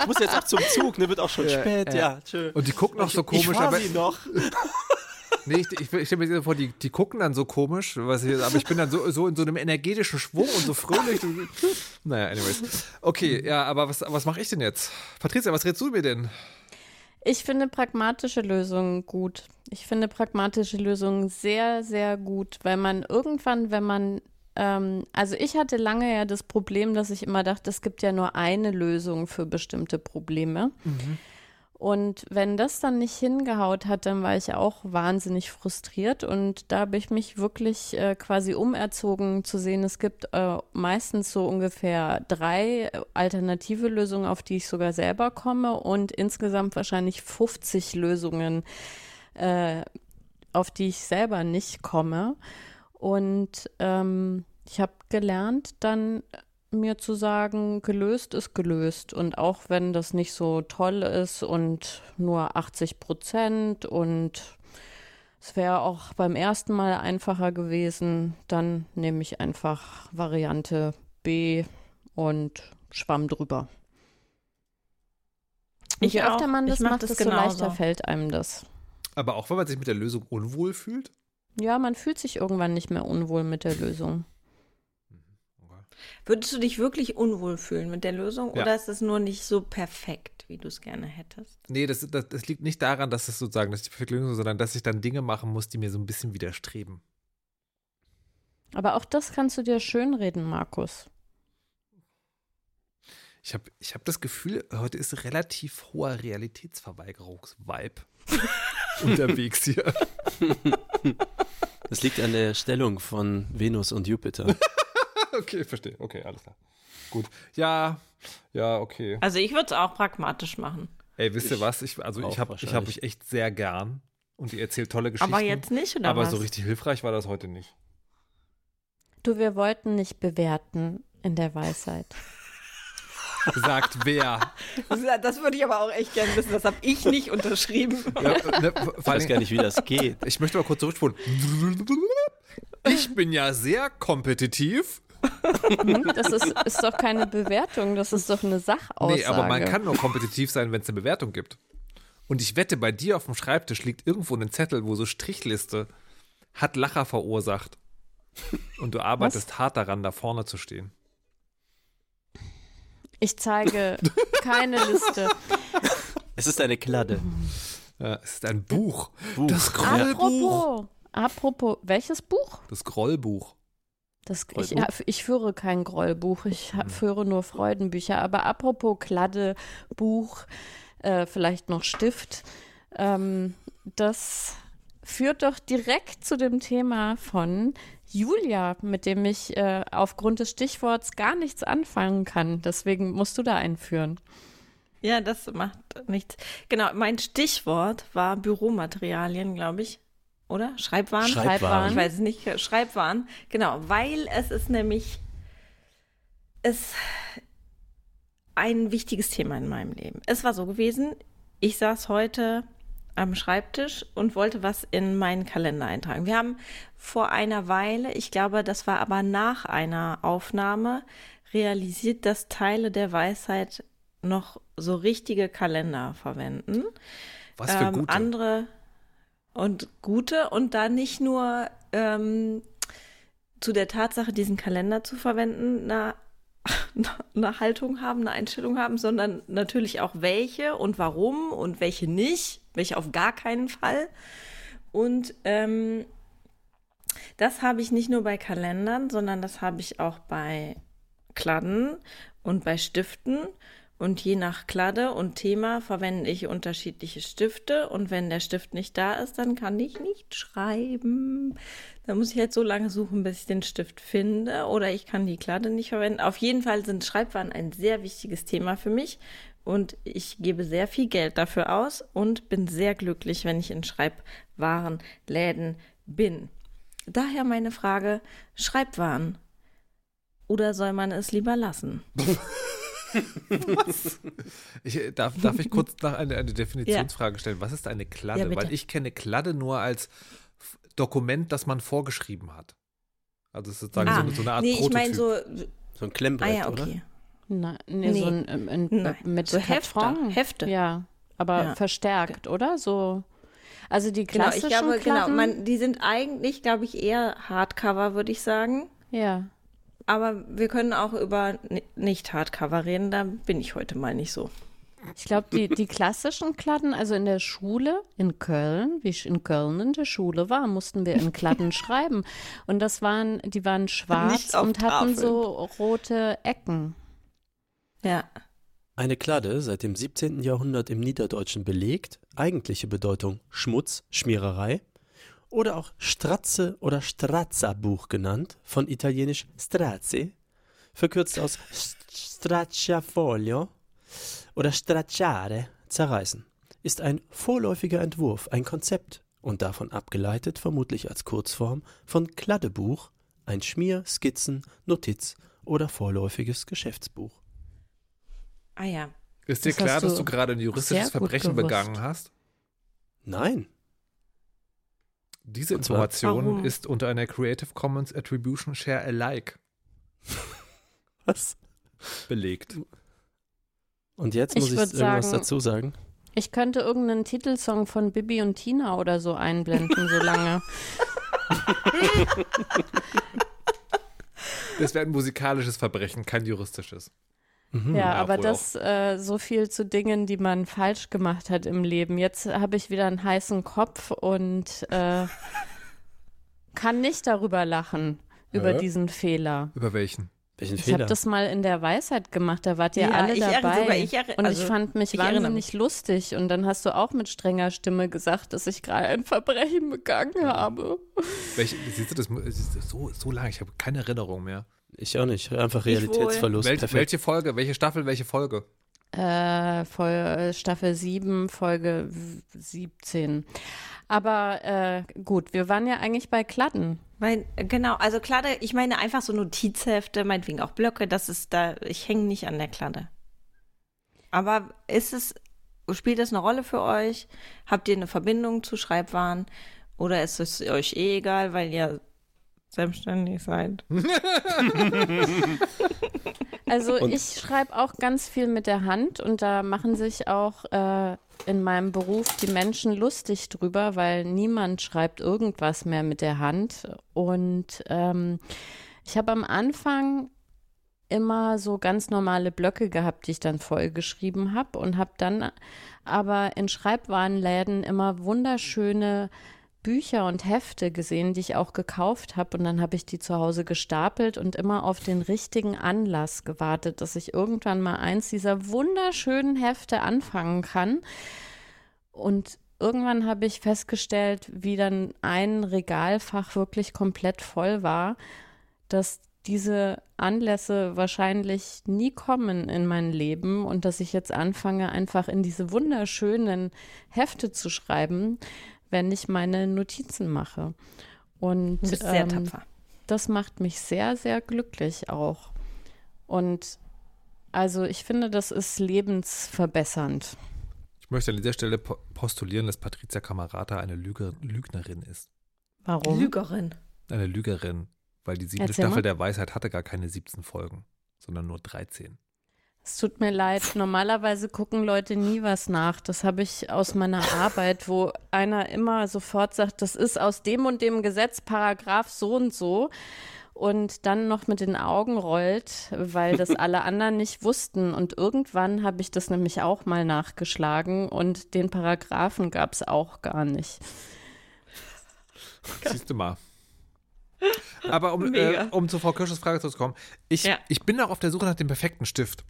Ich muss jetzt auch zum Zug, ne? Wird auch schon Ja, spät, ja. ja. tschö. Und die gucken auch so ich komisch, fahr aber sie noch. <laughs> nee, ich, ich, ich stelle mir vor, die, die gucken dann so komisch, was ich, aber ich bin dann so, so in so einem energetischen Schwung und so fröhlich. naja, anyways. Okay, ja, aber was, was mache ich denn jetzt? Patricia, was redest du mir denn? Ich finde pragmatische Lösungen gut. Ich finde pragmatische Lösungen sehr, sehr gut, weil man irgendwann, wenn man, ähm, also ich hatte lange ja das Problem, dass ich immer dachte, es gibt ja nur eine Lösung für bestimmte Probleme. Und wenn das dann nicht hingehaut hat, dann war ich auch wahnsinnig frustriert. Und da habe ich mich wirklich äh, quasi umerzogen zu sehen, es gibt äh, meistens so ungefähr drei alternative Lösungen, auf die ich sogar selber komme und insgesamt wahrscheinlich 50 Lösungen, äh, auf die ich selber nicht komme. Und ähm, ich habe gelernt, dann mir zu sagen, gelöst ist gelöst. Und auch wenn das nicht so toll ist und nur 80 Prozent und es wäre auch beim ersten Mal einfacher gewesen, dann nehme ich einfach Variante B und schwamm drüber. Ich je öfter auch. man Ich das mach macht, das desto leichter fällt einem das. Aber auch wenn man sich mit der Lösung unwohl fühlt? Ja, man fühlt sich irgendwann nicht mehr unwohl mit der Lösung. Würdest du dich wirklich unwohl fühlen mit der Lösung Ja. oder ist es nur nicht so perfekt, wie du es gerne hättest? Nee, das, das, das liegt nicht daran, dass es sozusagen das ist die perfekte Lösung, ist, sondern dass ich dann Dinge machen muss, die mir so ein bisschen widerstreben. Aber auch das kannst du dir schönreden, Markus. Ich habe ich hab das Gefühl, heute ist relativ hoher Realitätsverweigerungsvibe <laughs> unterwegs hier. Das liegt an der Stellung von Venus und Jupiter. <laughs> <laughs> Okay, verstehe. Okay, alles klar. Gut. Ja, ja, okay. Also ich würde es auch pragmatisch machen. Ey, wisst ihr was? Ich, also ich habe ich hab euch echt sehr gern und ihr erzählt tolle Geschichten. Aber jetzt nicht, oder aber was? so richtig hilfreich war das heute nicht. Du, wir wollten nicht bewerten in der Weisheit. Sagt <laughs> wer? Das würde ich aber auch echt gerne wissen. Das habe ich nicht unterschrieben. <laughs> Ja, ne, Ich weiß gar nicht, wie das geht. ich möchte mal kurz zurückspulen. Ich bin ja sehr kompetitiv. Hm? Das ist, ist doch keine Bewertung, das ist doch eine Sachaussage. Nee, aber man kann nur kompetitiv sein, wenn es eine Bewertung gibt. Und ich wette, bei dir auf dem Schreibtisch liegt irgendwo ein Zettel, wo so Strichliste hat Lacher verursacht. Und du arbeitest hart daran, da vorne zu stehen. Ich zeige keine Liste. Es ist eine Kladde. Ja, es ist ein Buch. Buch. Das Grollbuch. Apropos, apropos, welches Buch? Das Grollbuch. Das, ich, ich führe kein Grollbuch, ich ha- führe nur Freudenbücher. Aber apropos Kladde, Buch, äh, vielleicht noch Stift, ähm, das führt doch direkt zu dem Thema von Julia, mit dem ich äh, aufgrund des Stichworts gar nichts anfangen kann. Deswegen musst du da einführen. Ja, das macht nichts. Genau, mein Stichwort war Büromaterialien, glaube ich. Oder? Schreibwaren? Schreibwaren. Ich weiß es nicht. Schreibwaren. Genau, weil es ist nämlich es ein wichtiges Thema in meinem Leben. Es war so gewesen, ich saß heute am Schreibtisch und wollte was in meinen Kalender eintragen. Wir haben vor einer Weile, ich glaube, das war aber nach einer Aufnahme, realisiert, dass Teile der Weisheit noch so richtige Kalender verwenden. Was für Ähm, gute. Andere und gute und dann nicht nur ähm, zu der Tatsache, diesen Kalender zu verwenden, eine, <laughs> eine Haltung haben, eine Einstellung haben, sondern natürlich auch welche und warum und welche nicht, welche auf gar keinen Fall. Und ähm, das habe ich nicht nur bei Kalendern, sondern das habe ich auch bei Kladden und bei Stiften. Und je nach Kladde und Thema verwende ich unterschiedliche Stifte. Und wenn der Stift nicht da ist, dann kann ich nicht schreiben. Da muss ich jetzt so lange suchen, bis ich den Stift finde. Oder ich kann die Kladde nicht verwenden. Auf jeden Fall sind Schreibwaren ein sehr wichtiges Thema für mich. Und ich gebe sehr viel Geld dafür aus und bin sehr glücklich, wenn ich in Schreibwarenläden bin. Daher meine Frage, Schreibwaren. Oder soll man es lieber lassen? <laughs> Ich, äh, darf, darf ich kurz nach eine, eine Definitionsfrage stellen? Was ist eine Kladde? Ja. Weil ich kenne Kladde nur als Dokument, das man vorgeschrieben hat. Also es ist sozusagen Ah, so, eine- so eine Art nee, ich Prototyp. meine so, So ein ah Klemmbrett, ja, oder? okay. Na, nee, Nee. so ein, ein, ein Nein, mit so Hefte. Hefte. Ja, aber Ja. verstärkt, oder? So. Also die Genau, klassischen ich glaube, genau, Platten, man, die sind eigentlich, glaube ich, eher Hardcover, würde ich sagen. ja. Aber wir können auch über ni- nicht Hardcover reden, da bin ich heute mal nicht so. Ich glaube, die, die klassischen Kladden, also in der Schule in Köln, wie ich in Köln in der Schule war, mussten wir in Kladden <laughs> schreiben. Und das waren, die waren schwarz und hatten so rote Ecken. Ja. Eine Kladde, seit dem 17. Jahrhundert im Niederdeutschen belegt, eigentliche Bedeutung Schmutz, Schmiererei oder auch Stratze oder Strazza-Buch genannt, von italienisch Straze, verkürzt aus Stracciafoglio oder Stracciare, zerreißen, ist ein vorläufiger Entwurf, ein Konzept und davon abgeleitet vermutlich als Kurzform von Kladdebuch, ein Schmier-, Skizzen-, Notiz- oder vorläufiges Geschäftsbuch. Ah ja. Ist dir Das klar, dass du gerade ein juristisches Verbrechen begangen hast? Nein, Diese Information Warum? ist unter einer Creative Commons Attribution Share Alike <laughs> was? belegt. Und jetzt Ich muss ich würd irgendwas sagen- dazu sagen. Ich könnte irgendeinen Titelsong von Bibi und Tina oder so einblenden, so lange. <laughs> Das wäre ein musikalisches Verbrechen, kein juristisches. Mhm. Ja, ja, aber das äh, so viel zu Dingen, die man falsch gemacht hat im Leben. Jetzt habe ich wieder einen heißen Kopf und äh, <laughs> kann nicht darüber lachen, über Hä? diesen Fehler. Über welchen? Welchen Ich habe das mal in der Weisheit gemacht, da wart ihr Ja, alle ich dabei. sogar ich erinn- und also, ich fand mich ich wahnsinnig lustig. Und dann hast du auch mit strenger Stimme gesagt, dass ich gerade ein Verbrechen begangen habe. Welche, siehst du das? das ist so, so lange, ich habe keine Erinnerung mehr. Ich auch nicht. Einfach. Realitätsverlust. Wel Perfekt. welche Folge, welche Staffel, welche Folge? Äh, Fol Staffel 7, Folge w- 17. Aber äh, gut, wir waren ja eigentlich bei Kladden. Weil, genau, also Kladde, ich meine einfach so Notizhefte, meinetwegen auch Blöcke, das ist da, ich hänge nicht an der Kladde. Aber ist es, spielt das eine Rolle für euch? Habt ihr eine Verbindung zu Schreibwaren? Oder ist es euch eh egal, weil ihr selbstständig seid? <laughs> Also Und- ich schreibe auch ganz viel mit der Hand und da machen sich auch äh, in meinem Beruf die Menschen lustig drüber, weil niemand schreibt irgendwas mehr mit der Hand. Und ähm, ich habe am Anfang immer so ganz normale Blöcke gehabt, die ich dann vollgeschrieben habe und habe dann aber in Schreibwarenläden immer wunderschöne Bücher und Hefte gesehen, die ich auch gekauft habe und dann habe ich die zu Hause gestapelt und immer auf den richtigen Anlass gewartet, dass ich irgendwann mal eins dieser wunderschönen Hefte anfangen kann. Und irgendwann habe ich festgestellt, wie dann ein Regalfach wirklich komplett voll war, dass diese Anlässe wahrscheinlich nie kommen in mein Leben und dass ich jetzt anfange, einfach in diese wunderschönen Hefte zu schreiben, wenn ich meine Notizen mache. Und Du bist sehr ähm, tapfer. das macht mich sehr, sehr glücklich auch. Und also ich finde, das ist lebensverbessernd. Ich möchte an dieser Stelle po postulieren, dass Patricia Camarata eine Lüge Lügnerin ist. Warum? Lügerin. Eine Lügerin, weil die siebte Erzähl Staffel mal. der Weisheit hatte gar keine 17 Folgen, sondern nur 13. Es tut mir leid. Normalerweise gucken Leute nie was nach. Das habe ich aus meiner Arbeit, wo einer immer sofort sagt, das ist aus dem und dem Gesetz, Paragraph so und so. Und dann noch mit den Augen rollt, weil das <laughs> alle anderen nicht wussten. Und irgendwann habe ich das nämlich auch mal nachgeschlagen und den Paragraphen gab es auch gar nicht. <laughs> Siehst du mal. Aber um, äh, um zu Frau Kirsches Frage zu kommen, ich, Ja. ich bin auch auf der Suche nach dem perfekten Stift.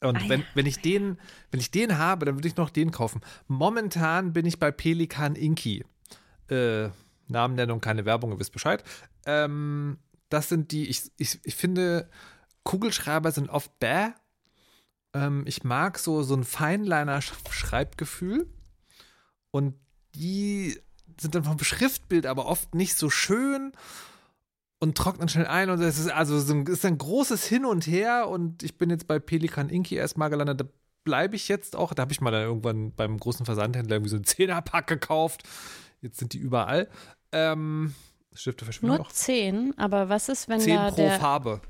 Und Ah, wenn, ja. wenn ich den, wenn ich den habe, dann würde ich noch den kaufen. Momentan bin ich bei Pelikan Inky. Äh, Namennennung, keine Werbung, ihr wisst Bescheid. Ähm, das sind die, ich, ich, ich finde, Kugelschreiber sind oft bäh. Ähm, ich mag so, so ein Feinliner-Schreibgefühl. Und die sind dann vom Schriftbild aber oft nicht so schön und trocknen schnell ein. Und es ist also so ein, ist ein großes Hin und Her. Und ich bin jetzt bei Pelikan Inky erstmal gelandet. Da bleibe ich jetzt auch. Da habe ich mal dann irgendwann beim großen Versandhändler irgendwie so einen Zehnerpack gekauft. Jetzt sind die überall. Ähm, Stifte verschwinden Nur auch. zehn, aber was ist, wenn Zehn da pro der. Farbe.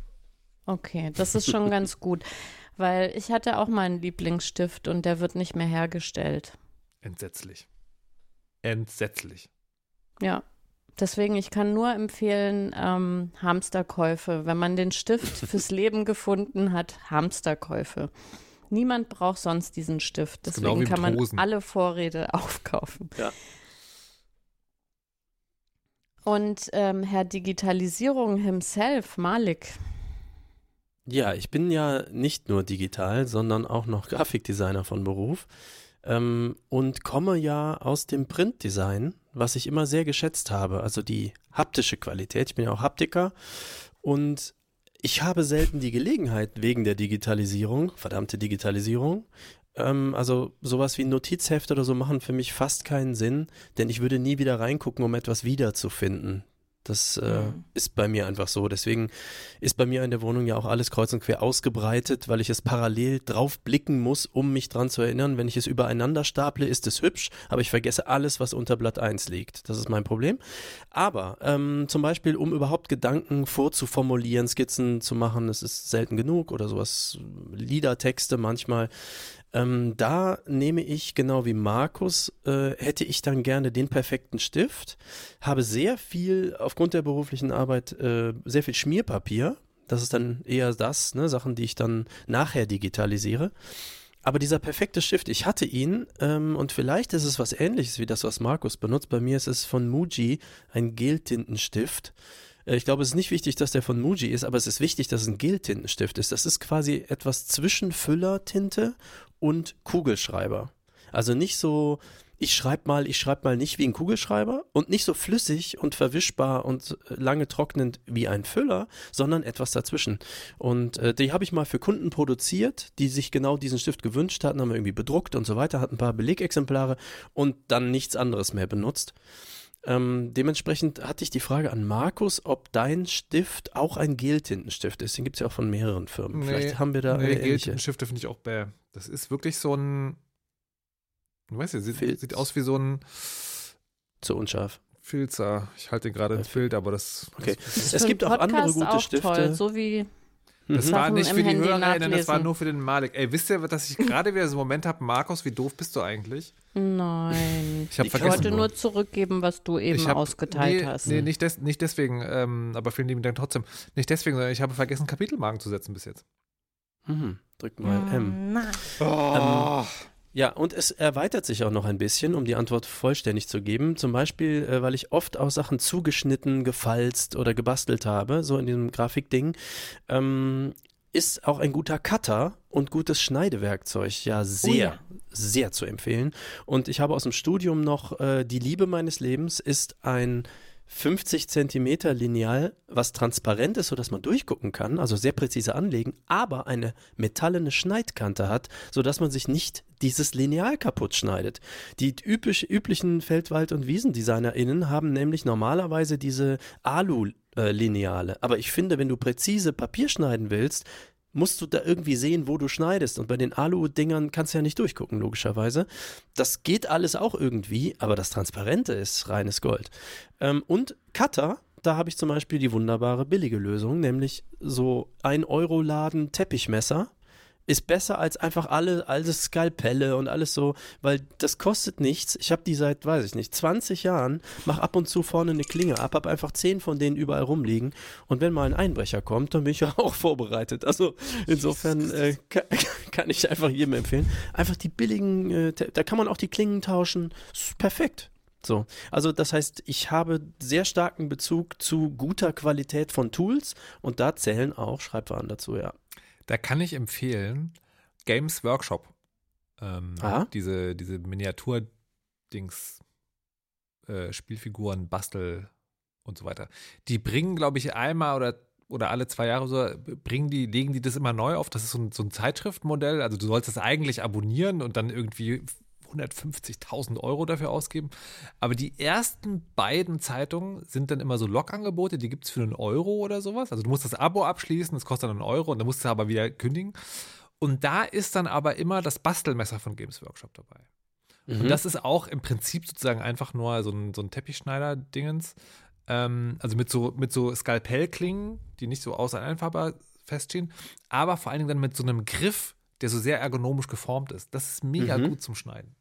Okay, das ist schon <laughs> ganz gut. Weil ich hatte auch mal einen Lieblingsstift und der wird nicht mehr hergestellt. Entsetzlich. Entsetzlich. Ja. Deswegen, ich kann nur empfehlen, ähm, Hamsterkäufe. Wenn man den Stift <laughs> fürs Leben gefunden hat, Hamsterkäufe. Niemand braucht sonst diesen Stift. genau Deswegen wie kann man Prosen. alle Vorräte <laughs> aufkaufen. Ja. Und ähm, Herr Digitalisierung himself, Malik, Ja, ich bin ja nicht nur digital, sondern auch noch Grafikdesigner von Beruf ähm, und komme ja aus dem Printdesign, was ich immer sehr geschätzt habe, also die haptische Qualität. Ich bin ja auch Haptiker und ich habe selten die Gelegenheit wegen der Digitalisierung, verdammte Digitalisierung, ähm, also sowas wie ein Notizheft oder so machen für mich fast keinen Sinn, denn ich würde nie wieder reingucken, um etwas wiederzufinden. Das äh, Mhm. ist bei mir einfach so. Deswegen ist bei mir in der Wohnung ja auch alles kreuz und quer ausgebreitet, weil ich es parallel drauf blicken muss, um mich dran zu erinnern. Wenn ich es übereinander staple, ist es hübsch, aber ich vergesse alles, was unter Blatt 1 liegt. Das ist mein Problem. Aber ähm, zum Beispiel, um überhaupt Gedanken vorzuformulieren, Skizzen zu machen, das ist selten genug oder sowas, Liedertexte manchmal. Ähm, da nehme ich, genau wie Markus, äh, hätte ich dann gerne den perfekten Stift, habe sehr viel, aufgrund der beruflichen Arbeit, äh, sehr viel Schmierpapier. Das ist dann eher das, ne, Sachen, die ich dann nachher digitalisiere. Aber dieser perfekte Stift, ich hatte ihn ähm, und vielleicht ist es was ähnliches wie das, was Markus benutzt. Bei mir ist es von Muji ein Geltintenstift. Äh, Ich glaube, es ist nicht wichtig, dass der von Muji ist, aber es ist wichtig, dass es ein Geltintenstift ist. Das ist quasi etwas zwischen Füllertinte und Kugelschreiber. Also nicht so, ich schreibe mal, ich schreibe mal nicht wie ein Kugelschreiber und nicht so flüssig und verwischbar und äh, lange trocknend wie ein Füller, sondern etwas dazwischen. Und äh, die habe ich mal für Kunden produziert, die sich genau diesen Stift gewünscht hatten, haben wir irgendwie bedruckt und so weiter, hatten ein paar Belegexemplare und dann nichts anderes mehr benutzt. Ähm, dementsprechend hatte ich die Frage an Markus, ob dein Stift auch ein Geltintenstift ist. Den gibt es ja auch von mehreren Firmen. Vielleicht haben wir da nee. Geldstifte finde ich auch bäh. Das ist wirklich so ein, du weißt ja, sieht, Filz. sieht aus wie so ein Zu unscharf. Filzer. Ich halte den gerade ins Bild, aber das, Okay. das, ist Es gibt auch andere gute auch Stifte. Toll, so wie das Mhm. war Sachen nicht für die Handy HörerInnen, das war nur für den Malik. Ey, wisst ihr, dass ich gerade wieder so einen Moment habe, Markus, wie doof bist du eigentlich? Nein. <laughs> Ich habe Ich wollte nur zurückgeben, was du eben hab- ausgeteilt nee, hast. Nee, nicht, des, nicht deswegen, ähm, aber vielen lieben Dank trotzdem. Nicht deswegen, sondern ich habe vergessen, Kapitelmarken zu setzen bis jetzt. Mhm. Drück mal M. Nein. Oh. Ja, und es erweitert sich auch noch ein bisschen, um die Antwort vollständig zu geben. Zum Beispiel, äh, weil ich oft auch Sachen zugeschnitten, gefalzt oder gebastelt habe, so in diesem Grafikding, ähm, ist auch ein guter Cutter und gutes Schneidewerkzeug ja sehr, ja. sehr zu empfehlen. Und ich habe aus dem Studium noch äh, die Liebe meines Lebens ist ein 50 Zentimeter Lineal, was transparent ist, sodass man durchgucken kann, also sehr präzise anlegen, aber eine metallene Schneidkante hat, sodass man sich nicht dieses Lineal kaputt schneidet. Die üblich, üblichen Feldwald- und WiesendesignerInnen haben nämlich normalerweise diese Alu-Lineale. Aber ich finde, wenn du präzise Papier schneiden willst, musst du da irgendwie sehen, wo du schneidest. Und bei den Alu-Dingern kannst du ja nicht durchgucken, logischerweise. Das geht alles auch irgendwie, aber das Transparente ist reines Gold. Ähm, und Cutter, da habe ich zum Beispiel die wunderbare billige Lösung, nämlich so ein Euro Laden Teppichmesser. Ist besser als einfach alle, alles Skalpelle und alles so, weil das kostet nichts. Ich habe die seit, weiß ich nicht, 20 Jahren, mach ab und zu vorne eine Klinge ab, hab einfach 10 von denen überall rumliegen und wenn mal ein Einbrecher kommt, dann bin ich ja <laughs> auch vorbereitet. Also insofern äh, kann, kann ich einfach jedem empfehlen. Einfach die billigen, äh, da kann man auch die Klingen tauschen. Ist perfekt. So, also das heißt, ich habe sehr starken Bezug zu guter Qualität von Tools und da zählen auch Schreibwaren dazu, ja. Da kann ich empfehlen, Games Workshop. Ähm, Aha. diese, diese Miniatur-Dings, äh, Spielfiguren, Bastel und so weiter. Die bringen, glaube ich, einmal oder, oder alle zwei Jahre so, bringen die, legen die das immer neu auf. Das ist so ein, so ein Zeitschriftmodell. Also du sollst das eigentlich abonnieren und dann irgendwie 150.000 Euro dafür ausgeben. Aber die ersten beiden Zeitungen sind dann immer so Log-Angebote, die gibt es für einen Euro oder sowas. Also du musst das Abo abschließen, das kostet dann einen Euro und dann musst du aber wieder kündigen. Und da ist dann aber immer das Bastelmesser von Games Workshop dabei. Mhm. Und das ist auch im Prinzip sozusagen einfach nur so ein, so ein Teppichschneider-Dingens. Ähm, also mit so, mit so Skalpellklingen, die nicht so auseinanderfahrbar feststehen, aber vor allen Dingen dann mit so einem Griff, der so sehr ergonomisch geformt ist. Das ist mega Mhm. gut zum Schneiden.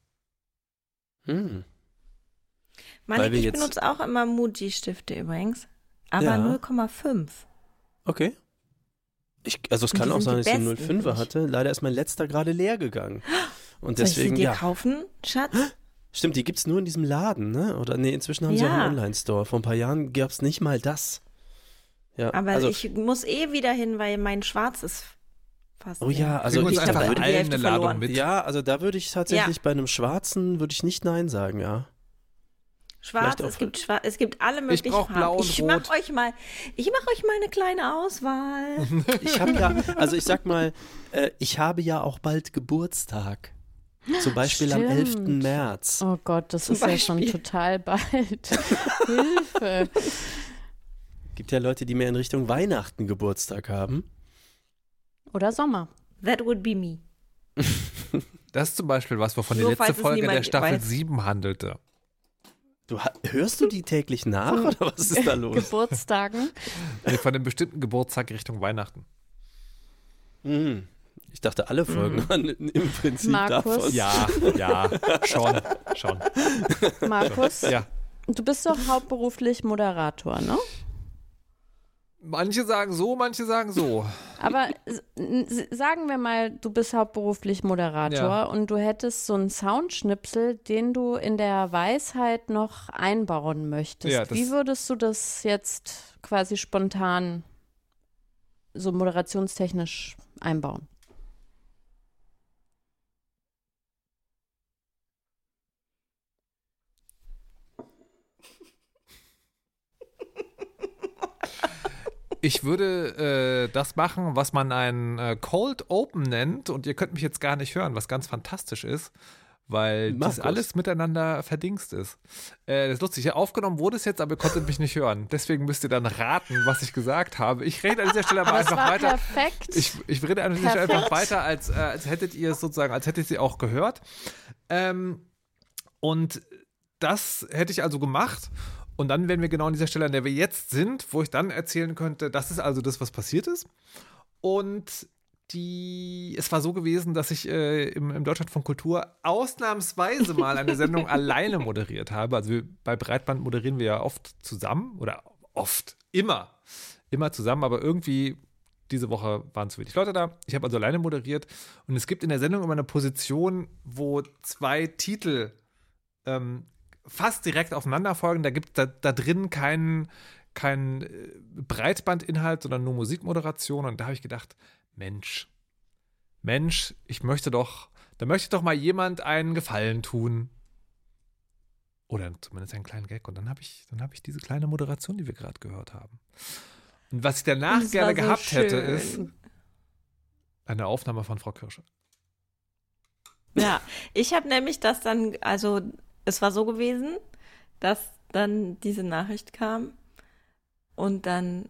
Hm. Wir ich jetzt- benutze auch immer Muji-Stifte übrigens. Aber Ja. 0,5. Okay. Ich, also es kann auch sein, dass ich einen besten, 05er finde ich. hatte. Leider ist mein letzter gerade leer gegangen. <gasps> Und Soll ich sie deswegen, dir ja. kaufen, Schatz? <gasps> Stimmt, die gibt's nur in diesem Laden, ne? Oder nee, inzwischen haben sie auch Ja. einen Online-Store. Vor ein paar Jahren gab's nicht mal das. Ja, Aber also, ich muss eh wieder hin, weil mein Schwarz ist fast. Oh ja, also ich hab einfach die allen eine Ladung verloren. mit. ja, also da würde ich tatsächlich bei einem schwarzen würde ich nicht nein sagen, ja. Schwarz, es gibt schwarz, es gibt alle möglichen brauch Farben. blau und ich rot. mach euch mal, ich mache euch mal eine kleine Auswahl. <laughs> Ich habe ja, also ich sag mal, äh, ich habe ja auch bald Geburtstag. Zum Beispiel am Stimmt. 11. März. Oh Gott, das Zum ist ja schon Beispiel. total bald. <laughs> Hilfe. Gibt ja Leute, die mehr in Richtung Weihnachten Geburtstag haben. Oder Sommer. That would be me. <laughs> Das ist zum Beispiel was, wovon die Nur letzte falls es Folge der Staffel weiß. 7 handelte. Du, hörst du die täglich nach oder was ist da <laughs> los? Geburtstagen. Nee, von einem bestimmten Geburtstag Richtung Weihnachten. Hm. Ich dachte, alle Folgen waren im Prinzip Markus? davon. Ja, ja, schon, schon. Markus, Ja. du bist doch hauptberuflich Moderator, ne? Manche sagen so, manche sagen so. Aber sagen wir mal, du bist hauptberuflich Moderator Ja. und du hättest so einen Soundschnipsel, den du in der Weisheit noch einbauen möchtest. Ja, Wie würdest du das jetzt quasi spontan so moderationstechnisch einbauen? Ich würde äh, das machen, was man ein äh, Cold Open nennt. Und ihr könnt mich jetzt gar nicht hören, was ganz fantastisch ist, weil Markus. das alles miteinander verdingst ist. Äh, das ist lustig. Ja, aufgenommen wurde es jetzt, aber ihr konntet mich nicht hören. Deswegen müsst ihr dann raten, was ich gesagt habe. Ich rede an dieser Stelle aber Das einfach war weiter. perfekt. Ich, ich rede an dieser Stelle einfach weiter, als, äh, als hättet ihr es sozusagen, als hättet ihr auch gehört. Ähm, und das hätte ich also gemacht. Und dann wären wir genau an dieser Stelle, an der wir jetzt sind, wo ich dann erzählen könnte, das ist also das, was passiert ist. Und die, es war so gewesen, dass ich äh, im, im Deutschland von Kultur ausnahmsweise <laughs> mal eine Sendung alleine moderiert habe. Also wir, bei Breitband moderieren wir ja oft zusammen oder oft, immer, immer zusammen, aber irgendwie diese Woche waren zu wenig Leute da. Ich habe also alleine moderiert und es gibt in der Sendung immer eine Position, wo zwei Titel ähm, fast direkt aufeinander folgen. Da gibt da, da drin keinen kein äh, Breitbandinhalt, sondern nur Musikmoderation. Und da habe ich gedacht, Mensch, Mensch, ich möchte doch, da möchte doch mal jemand einen Gefallen tun. Oder zumindest einen kleinen Gag. Und dann habe ich, dann habe ich diese kleine Moderation, die wir gerade gehört haben. Und was ich danach gerne so gehabt hätte, schön. ist eine Aufnahme von Frau Kirsche. Ja, ich habe nämlich das dann, also es war so gewesen, dass dann diese Nachricht kam und dann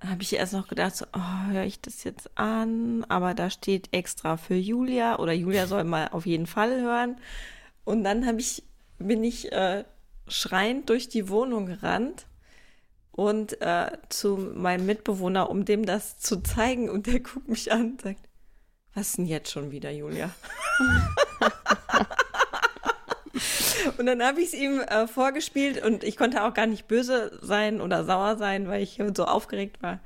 habe ich erst noch gedacht, so, oh, höre ich das jetzt an? Aber da steht extra für Julia oder Julia soll mal auf jeden Fall hören. Und dann habe ich, bin ich äh, schreiend durch die Wohnung gerannt und äh, zu meinem Mitbewohner, um dem das zu zeigen. Und der guckt mich an und sagt, was denn jetzt schon wieder, Julia? <laughs> Und dann habe ich es ihm äh, vorgespielt und ich konnte auch gar nicht böse sein oder sauer sein, weil ich so aufgeregt war.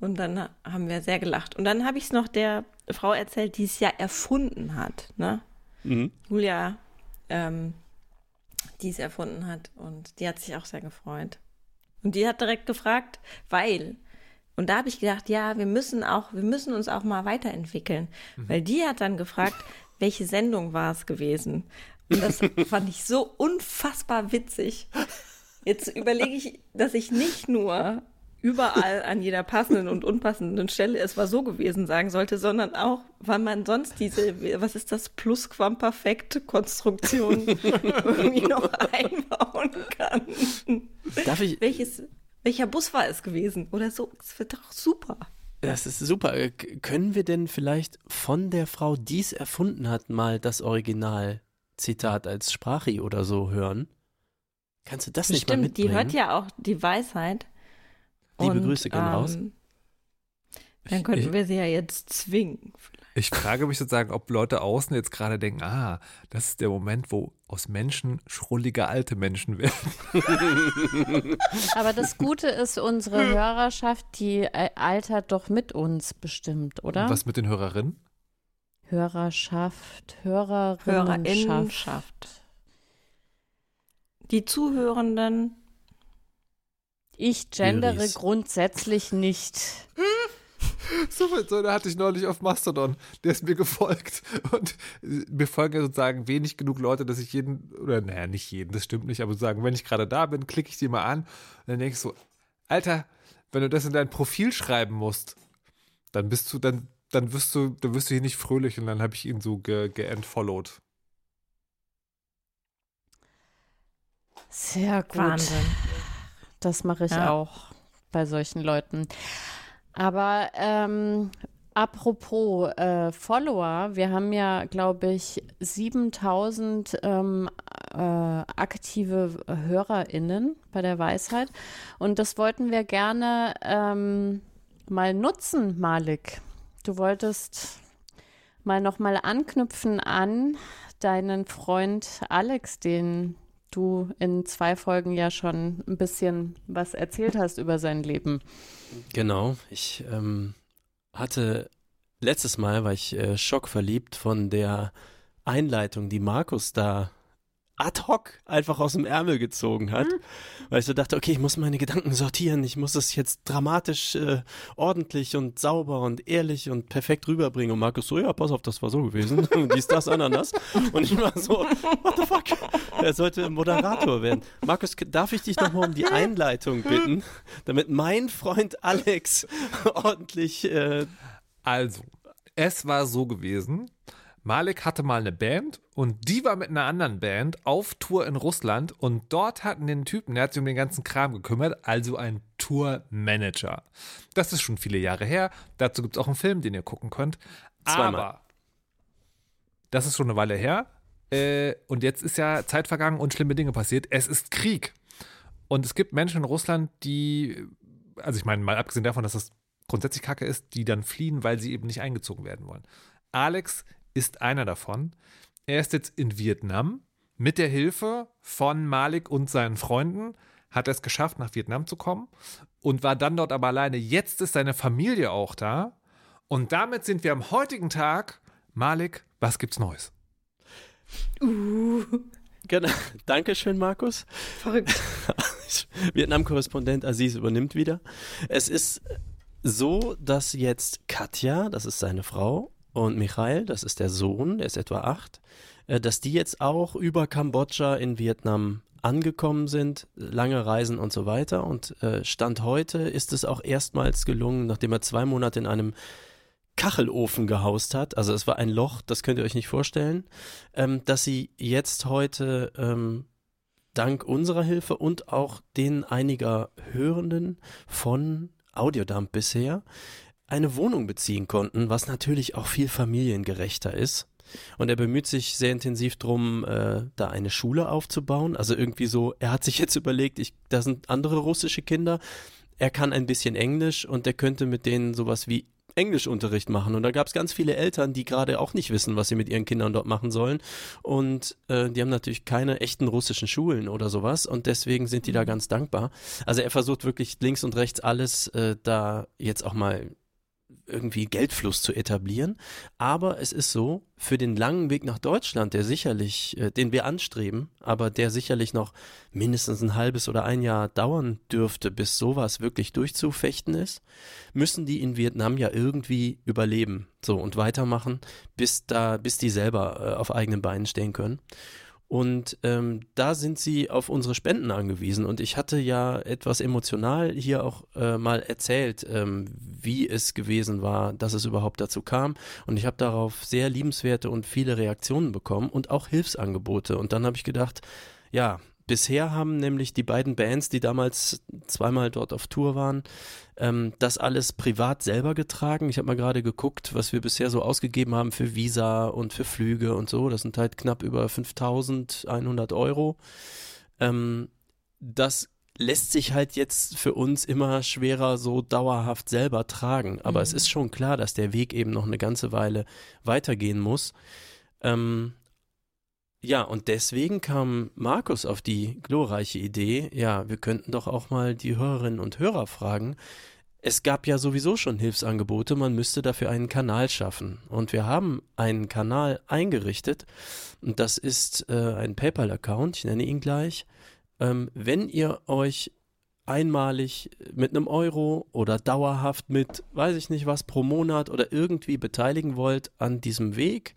Und dann haben wir sehr gelacht. Und dann habe ich es noch der Frau erzählt, die es ja erfunden hat. Ne? Mhm. Julia, ähm, die es erfunden hat. Und die hat sich auch sehr gefreut. Und die hat direkt gefragt, weil. Und da habe ich gedacht, ja, wir müssen auch, wir müssen uns auch mal weiterentwickeln. Weil die hat dann gefragt, welche Sendung war es gewesen? Und das fand ich so unfassbar witzig. Jetzt überlege ich, dass ich nicht nur überall an jeder passenden und unpassenden Stelle es war so gewesen sagen sollte, sondern auch, weil man sonst diese, was ist das, Plusquamperfekt-Konstruktion irgendwie noch einbauen kann. Darf ich, Welches, welcher Bus war es gewesen? Oder so, es wird doch super. das ist super. Können wir denn vielleicht von der Frau, die es erfunden hat, mal das Originalzitat als Sprachi oder so hören? Kannst du das nicht mal Stimmt, mitbringen? die hört ja auch die Weisheit. Liebe Und, Grüße gehen raus. ähm, Dann könnten Ich- wir sie ja jetzt zwingen. Ich frage mich sozusagen, ob Leute außen jetzt gerade denken, ah, das ist der Moment, wo aus Menschen schrullige alte Menschen werden. <laughs> Aber das Gute ist, unsere <laughs> Hörerschaft, die äh, altert doch mit uns bestimmt, oder? Was mit den Hörerinnen? Hörerschaft, Hörerinnenschaft. Die Zuhörenden. Ich gendere Höris. grundsätzlich nicht. <laughs> So, so eine hatte ich neulich auf Mastodon. Der ist mir gefolgt. Und mir folgen ja sozusagen wenig genug Leute, dass ich jeden, oder naja, nicht jeden, das stimmt nicht, aber sozusagen, wenn ich gerade da bin, klicke ich die mal an und dann denke ich so, Alter, wenn du das in dein Profil schreiben musst, dann bist du, dann, dann wirst du, dann wirst du hier nicht fröhlich und dann habe ich ihn so ge, geentfollowed. Sehr gut. Wahnsinn. Das mache ich Ja. auch bei solchen Leuten. Aber ähm, apropos äh, Follower, wir haben ja, glaube ich, 7000 ähm, äh, aktive HörerInnen bei der Weisheit. Und das wollten wir gerne ähm, mal nutzen, Malik. Du wolltest mal nochmal anknüpfen an deinen Freund Alex, den du in zwei Folgen ja schon ein bisschen was erzählt hast über sein Leben. Genau, ich ähm, hatte letztes Mal war ich äh, schockverliebt von der Einleitung, die Markus da ad hoc einfach aus dem Ärmel gezogen hat, weil ich so dachte, okay, ich muss meine Gedanken sortieren, ich muss es jetzt dramatisch äh, ordentlich und sauber und ehrlich und perfekt rüberbringen und Markus so, ja, pass auf, das war so gewesen, <laughs> dies, das, Ananas und ich war so, what the fuck, er sollte Moderator werden. Markus, darf ich dich nochmal um die <laughs> Einleitung bitten, damit mein Freund Alex <laughs> ordentlich äh, Also, es war so gewesen. Malik hatte mal eine Band und die war mit einer anderen Band auf Tour in Russland und dort hatten den Typen, der hat sich um den ganzen Kram gekümmert, also ein Tourmanager. Das ist schon viele Jahre her. Dazu gibt es auch einen Film, den ihr gucken könnt. Zweimal. Aber das ist schon eine Weile her. Äh, und jetzt ist ja Zeit vergangen und schlimme Dinge passiert. Es ist Krieg. Und es gibt Menschen in Russland, die, also ich meine, mal abgesehen davon, dass das grundsätzlich kacke ist, die dann fliehen, weil sie eben nicht eingezogen werden wollen. Alex ist einer davon. Er ist jetzt in Vietnam. Mit der Hilfe von Malik und seinen Freunden hat er es geschafft, nach Vietnam zu kommen und war dann dort aber alleine. Jetzt ist seine Familie auch da. Und damit sind wir am heutigen Tag. Malik, was gibt's Neues? Genau. <laughs> Dankeschön, Markus. Verrückt. <laughs> Vietnam-Korrespondent Aziz übernimmt wieder. Es ist so, dass jetzt Katja, das ist seine Frau, und Michael, das ist der Sohn, der ist etwa acht, äh, dass die jetzt auch über Kambodscha in Vietnam angekommen sind, lange Reisen und so weiter. Und äh, Stand heute ist es auch erstmals gelungen, nachdem er zwei Monate in einem Kachelofen gehaust hat, also es war ein Loch, das könnt ihr euch nicht vorstellen, ähm, dass sie jetzt heute ähm, dank unserer Hilfe und auch den einiger Hörenden von Audiodump bisher eine Wohnung beziehen konnten, was natürlich auch viel familiengerechter ist. Und er bemüht sich sehr intensiv drum, äh, da eine Schule aufzubauen. Also irgendwie so, er hat sich jetzt <laughs> überlegt, ich, da sind andere russische Kinder, er kann ein bisschen Englisch und er könnte mit denen sowas wie Englischunterricht machen. Und da gab es ganz viele Eltern, die gerade auch nicht wissen, was sie mit ihren Kindern dort machen sollen. Und äh, die haben natürlich keine echten russischen Schulen oder sowas. Und deswegen sind die da ganz dankbar. Also er versucht wirklich links und rechts alles äh, da jetzt auch mal irgendwie Geldfluss zu etablieren. Aber es ist so, für den langen Weg nach Deutschland, der sicherlich, äh, den wir anstreben, aber der sicherlich noch mindestens ein halbes oder ein Jahr dauern dürfte, bis sowas wirklich durchzufechten ist, müssen die in Vietnam ja irgendwie überleben, so und weitermachen, bis da, bis die selber äh, auf eigenen Beinen stehen können. Und ähm, da sind sie auf unsere Spenden angewiesen. Und ich hatte ja etwas emotional hier auch äh, mal erzählt, ähm, wie es gewesen war, dass es überhaupt dazu kam. Und ich habe darauf sehr liebenswerte und viele Reaktionen bekommen und auch Hilfsangebote. Und dann habe ich gedacht, ja, bisher haben nämlich die beiden Bands, die damals zweimal dort auf Tour waren, ähm, das alles privat selber getragen. Ich habe mal gerade geguckt, was wir bisher so ausgegeben haben für Visa und für Flüge und so. Das sind halt knapp über 5100 Euro. Ähm, das lässt sich halt jetzt für uns immer schwerer so dauerhaft selber tragen. Aber mhm. es ist schon klar, dass der Weg eben noch eine ganze Weile weitergehen muss. Ähm, ja, und deswegen kam Markus auf die glorreiche Idee, ja, wir könnten doch auch mal die Hörerinnen und Hörer fragen. Es gab ja sowieso schon Hilfsangebote, man müsste dafür einen Kanal schaffen. Und wir haben einen Kanal eingerichtet. Und das ist äh, ein PayPal-Account, ich nenne ihn gleich ähm, wenn ihr euch einmalig mit einem Euro oder dauerhaft mit, weiß ich nicht was, pro Monat oder irgendwie beteiligen wollt an diesem Weg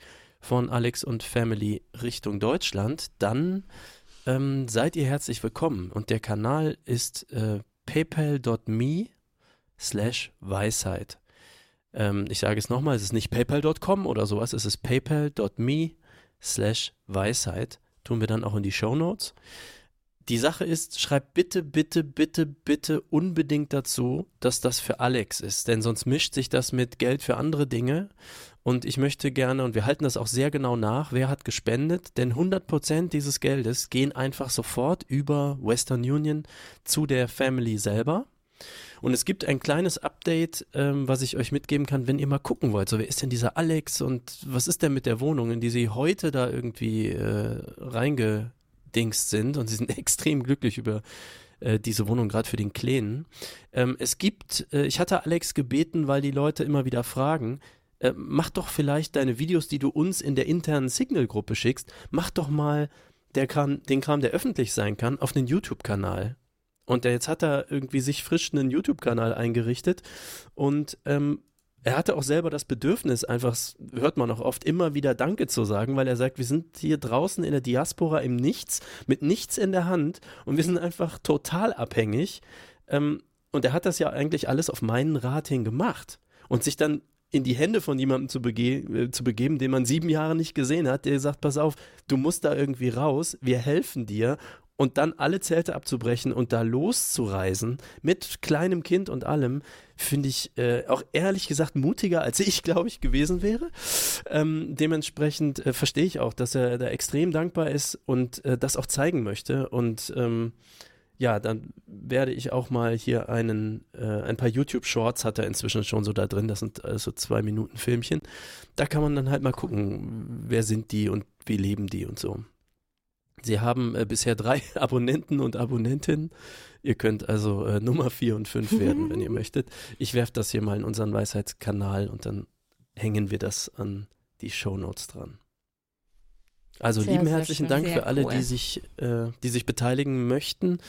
von Alex und Family Richtung Deutschland, dann ähm, seid ihr herzlich willkommen. Und der Kanal ist äh, paypal.me slash Weisheit. Ähm, ich sage es nochmal, es ist nicht paypal.com oder sowas, es ist paypal.me slash Weisheit. Tun wir dann auch in die Show Notes. Die Sache ist, schreib bitte, bitte, bitte, bitte unbedingt dazu, dass das für Alex ist, denn sonst mischt sich das mit Geld für andere Dinge. Und ich möchte gerne, und wir halten das auch sehr genau nach, wer hat gespendet, denn 100% dieses Geldes gehen einfach sofort über Western Union zu der Family selber. Und es gibt ein kleines Update, ähm, was ich euch mitgeben kann, wenn ihr mal gucken wollt. So, wer ist denn dieser Alex und was ist denn mit der Wohnung, in die sie heute da irgendwie äh, reinge Dings sind und sie sind <laughs> extrem glücklich über äh, diese Wohnung, gerade für den Kleinen. Ähm, es gibt, äh, ich hatte Alex gebeten, weil die Leute immer wieder fragen, äh, mach doch vielleicht deine Videos, die du uns in der internen Signal-Gruppe schickst, mach doch mal Kram, den Kram, der öffentlich sein kann, auf einen YouTube-Kanal. Und der, jetzt hat er irgendwie sich frisch einen YouTube-Kanal eingerichtet und ähm, er hatte auch selber das Bedürfnis, einfach, hört man auch oft, immer wieder Danke zu sagen, weil er sagt, wir sind hier draußen in der Diaspora im Nichts, mit nichts in der Hand und wir sind einfach total abhängig. Ähm, und er hat das ja eigentlich alles auf meinen Rat hin gemacht. Und sich dann in die Hände von jemandem zu, bege äh, zu begeben, den man sieben Jahre nicht gesehen hat, der sagt, pass auf, du musst da irgendwie raus, wir helfen dir und dann alle Zelte abzubrechen und da loszureisen mit kleinem Kind und allem, finde ich äh, auch ehrlich gesagt mutiger, als ich, glaube ich, gewesen wäre. Ähm, dementsprechend äh, verstehe ich auch, dass er da extrem dankbar ist und äh, das auch zeigen möchte. Und ähm, ja, dann werde ich auch mal hier einen, äh, ein paar YouTube-Shorts hat er inzwischen schon so da drin, das sind also zwei Minuten Filmchen. Da kann man dann halt mal gucken, wer sind die und wie leben die und so. Sie haben äh, bisher drei <laughs> Abonnenten und Abonnentinnen. Ihr könnt also äh, Nummer vier und fünf werden, wenn ihr <laughs> möchtet. Ich werfe das hier mal in unseren Weisheitskanal und dann hängen wir das an die Shownotes dran. Also sehr, lieben herzlichen Dank für alle, cool. die sich, äh, die sich beteiligen möchten.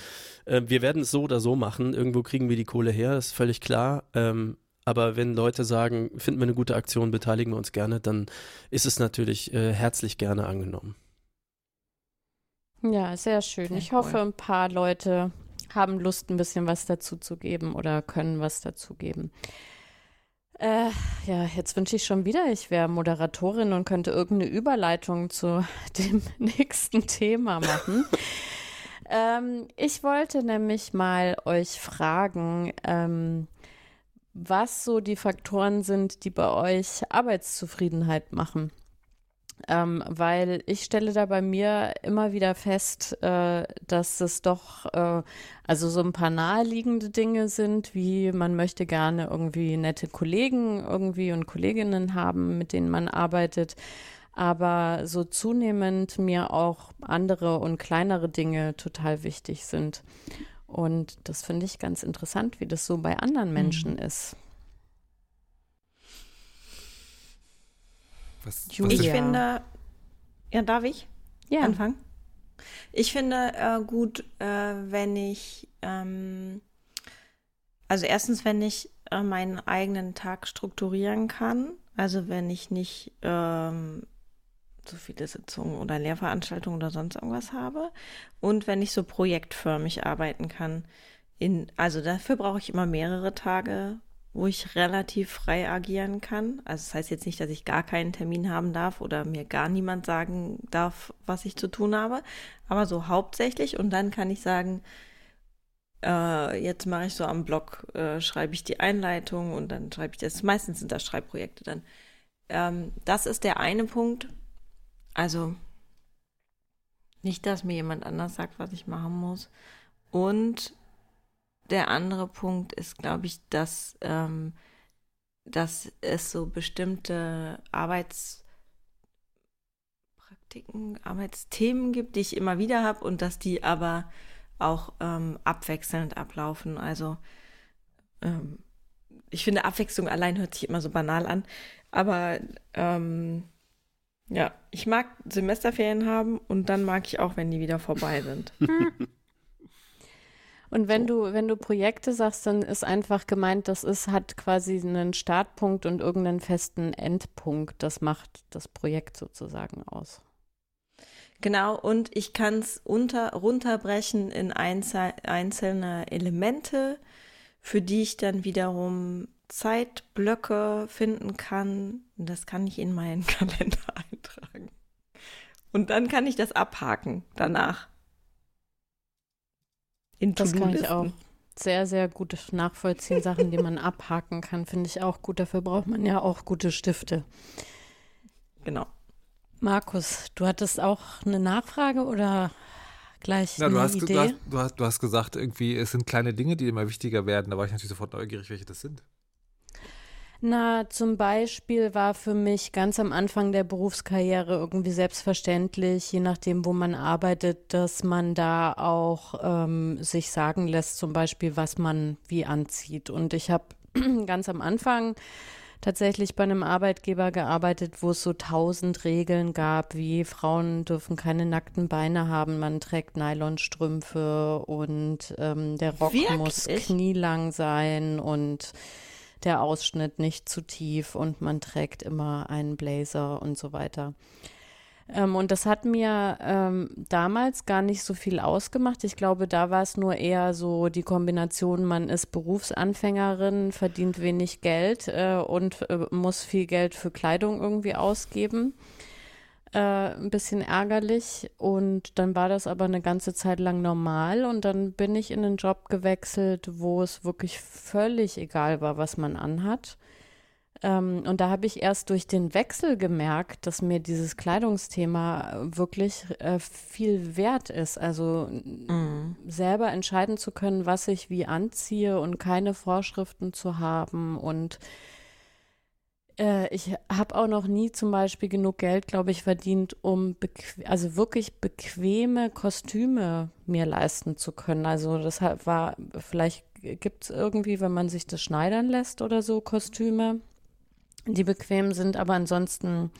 Äh, wir werden es so oder so machen. Irgendwo kriegen wir die Kohle her, ist völlig klar. Ähm, aber wenn Leute sagen, finden wir eine gute Aktion, beteiligen wir uns gerne, dann ist es natürlich äh, herzlich gerne angenommen. Ja, sehr schön. Sehr ich cool. hoffe, ein paar Leute haben Lust, ein bisschen was dazu zu geben oder können was dazu geben. Äh, ja, jetzt wünsche ich schon wieder, ich wäre Moderatorin und könnte irgendeine Überleitung zu <laughs> dem nächsten Thema machen. ähm, ich wollte nämlich mal euch fragen, ähm, was so die Faktoren sind, die bei euch Arbeitszufriedenheit machen. Ähm, weil ich stelle da bei mir immer wieder fest, äh, dass es doch äh, also so ein paar naheliegende Dinge sind, wie man möchte gerne irgendwie nette Kollegen irgendwie und Kolleginnen haben, mit denen man arbeitet, aber so zunehmend mir auch andere und kleinere Dinge total wichtig sind. Und das finde ich ganz interessant, wie das so bei anderen Menschen mhm. ist. Was, was ich finde, ja, darf ich ja. anfangen? Ich finde äh, gut, äh, wenn ich, ähm, also erstens, wenn ich äh, meinen eigenen Tag strukturieren kann, also wenn ich nicht ähm, so viele Sitzungen oder Lehrveranstaltungen oder sonst irgendwas habe und wenn ich so projektförmig arbeiten kann. In, also dafür brauche ich immer mehrere Tage wo ich relativ frei agieren kann. Also das heißt jetzt nicht, dass ich gar keinen Termin haben darf oder mir gar niemand sagen darf, was ich zu tun habe, aber so hauptsächlich und dann kann ich sagen, äh, jetzt mache ich so am Blog, äh, schreibe ich die Einleitung und dann schreibe ich das. Meistens sind das Schreibprojekte dann. Ähm, das ist der eine Punkt. Also nicht, dass mir jemand anders sagt, was ich machen muss. Und der andere Punkt ist, glaube ich, dass, ähm, dass es so bestimmte Arbeitspraktiken, Arbeitsthemen gibt, die ich immer wieder habe und dass die aber auch ähm, abwechselnd ablaufen. Also ähm, ich finde, Abwechslung allein hört sich immer so banal an, aber ähm, ja, ich mag Semesterferien haben und dann mag ich auch, wenn die wieder vorbei sind. <laughs> Und wenn du, wenn du Projekte sagst, dann ist einfach gemeint, das ist, hat quasi einen Startpunkt und irgendeinen festen Endpunkt. Das macht das Projekt sozusagen aus. Genau, und ich kann es unter, runterbrechen in einzel einzelne Elemente, für die ich dann wiederum Zeitblöcke finden kann. Das kann ich in meinen <laughs> Kalender eintragen. Und dann kann ich das abhaken danach. In das kann ich auch sehr, sehr gut nachvollziehen. Sachen, die man <laughs> abhaken kann, finde ich auch gut. Dafür braucht man ja auch gute Stifte. Genau. Markus, du hattest auch eine Nachfrage oder gleich ja, eine du hast, Idee? Du hast, du, hast, du hast gesagt, irgendwie, es sind kleine Dinge, die immer wichtiger werden. Da war ich natürlich sofort neugierig, welche das sind. Na, zum Beispiel war für mich ganz am Anfang der Berufskarriere irgendwie selbstverständlich, je nachdem, wo man arbeitet, dass man da auch ähm, sich sagen lässt, zum Beispiel, was man wie anzieht. Und ich habe <clears throat> ganz am Anfang tatsächlich bei einem Arbeitgeber gearbeitet, wo es so tausend Regeln gab, wie Frauen dürfen keine nackten Beine haben, man trägt Nylonstrümpfe und ähm, der Rock Wirklich? muss knielang sein und der Ausschnitt nicht zu tief und man trägt immer einen Blazer und so weiter. Ähm, und das hat mir ähm, damals gar nicht so viel ausgemacht. Ich glaube, da war es nur eher so die Kombination, man ist Berufsanfängerin, verdient wenig Geld äh, und äh, muss viel Geld für Kleidung irgendwie ausgeben. Äh, ein bisschen ärgerlich und dann war das aber eine ganze Zeit lang normal und dann bin ich in einen Job gewechselt, wo es wirklich völlig egal war, was man anhat. Ähm, und da habe ich erst durch den Wechsel gemerkt, dass mir dieses Kleidungsthema wirklich äh, viel wert ist. Also Mhm. selber entscheiden zu können, was ich wie anziehe und keine Vorschriften zu haben und äh, ich habe auch noch nie zum Beispiel genug Geld, glaube ich, verdient, um also wirklich bequeme Kostüme mir leisten zu können. Also das war, vielleicht gibt es irgendwie, wenn man sich das schneidern lässt oder so, Kostüme, die bequem sind, aber ansonsten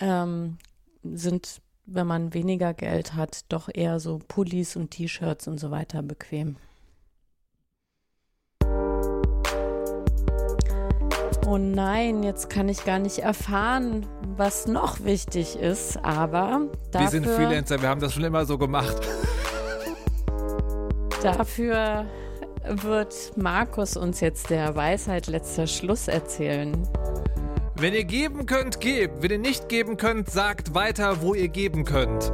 ähm, sind, wenn man weniger Geld hat, doch eher so Pullis und T-Shirts und so weiter bequem. Oh nein, jetzt kann ich gar nicht erfahren, was noch wichtig ist, aber dafür, Wir sind Freelancer, wir haben das schon immer so gemacht. <laughs> dafür wird Markus uns jetzt der Weisheit letzter Schluss erzählen. Wenn ihr geben könnt, gebt. Wenn ihr nicht geben könnt, sagt weiter, wo ihr geben könnt.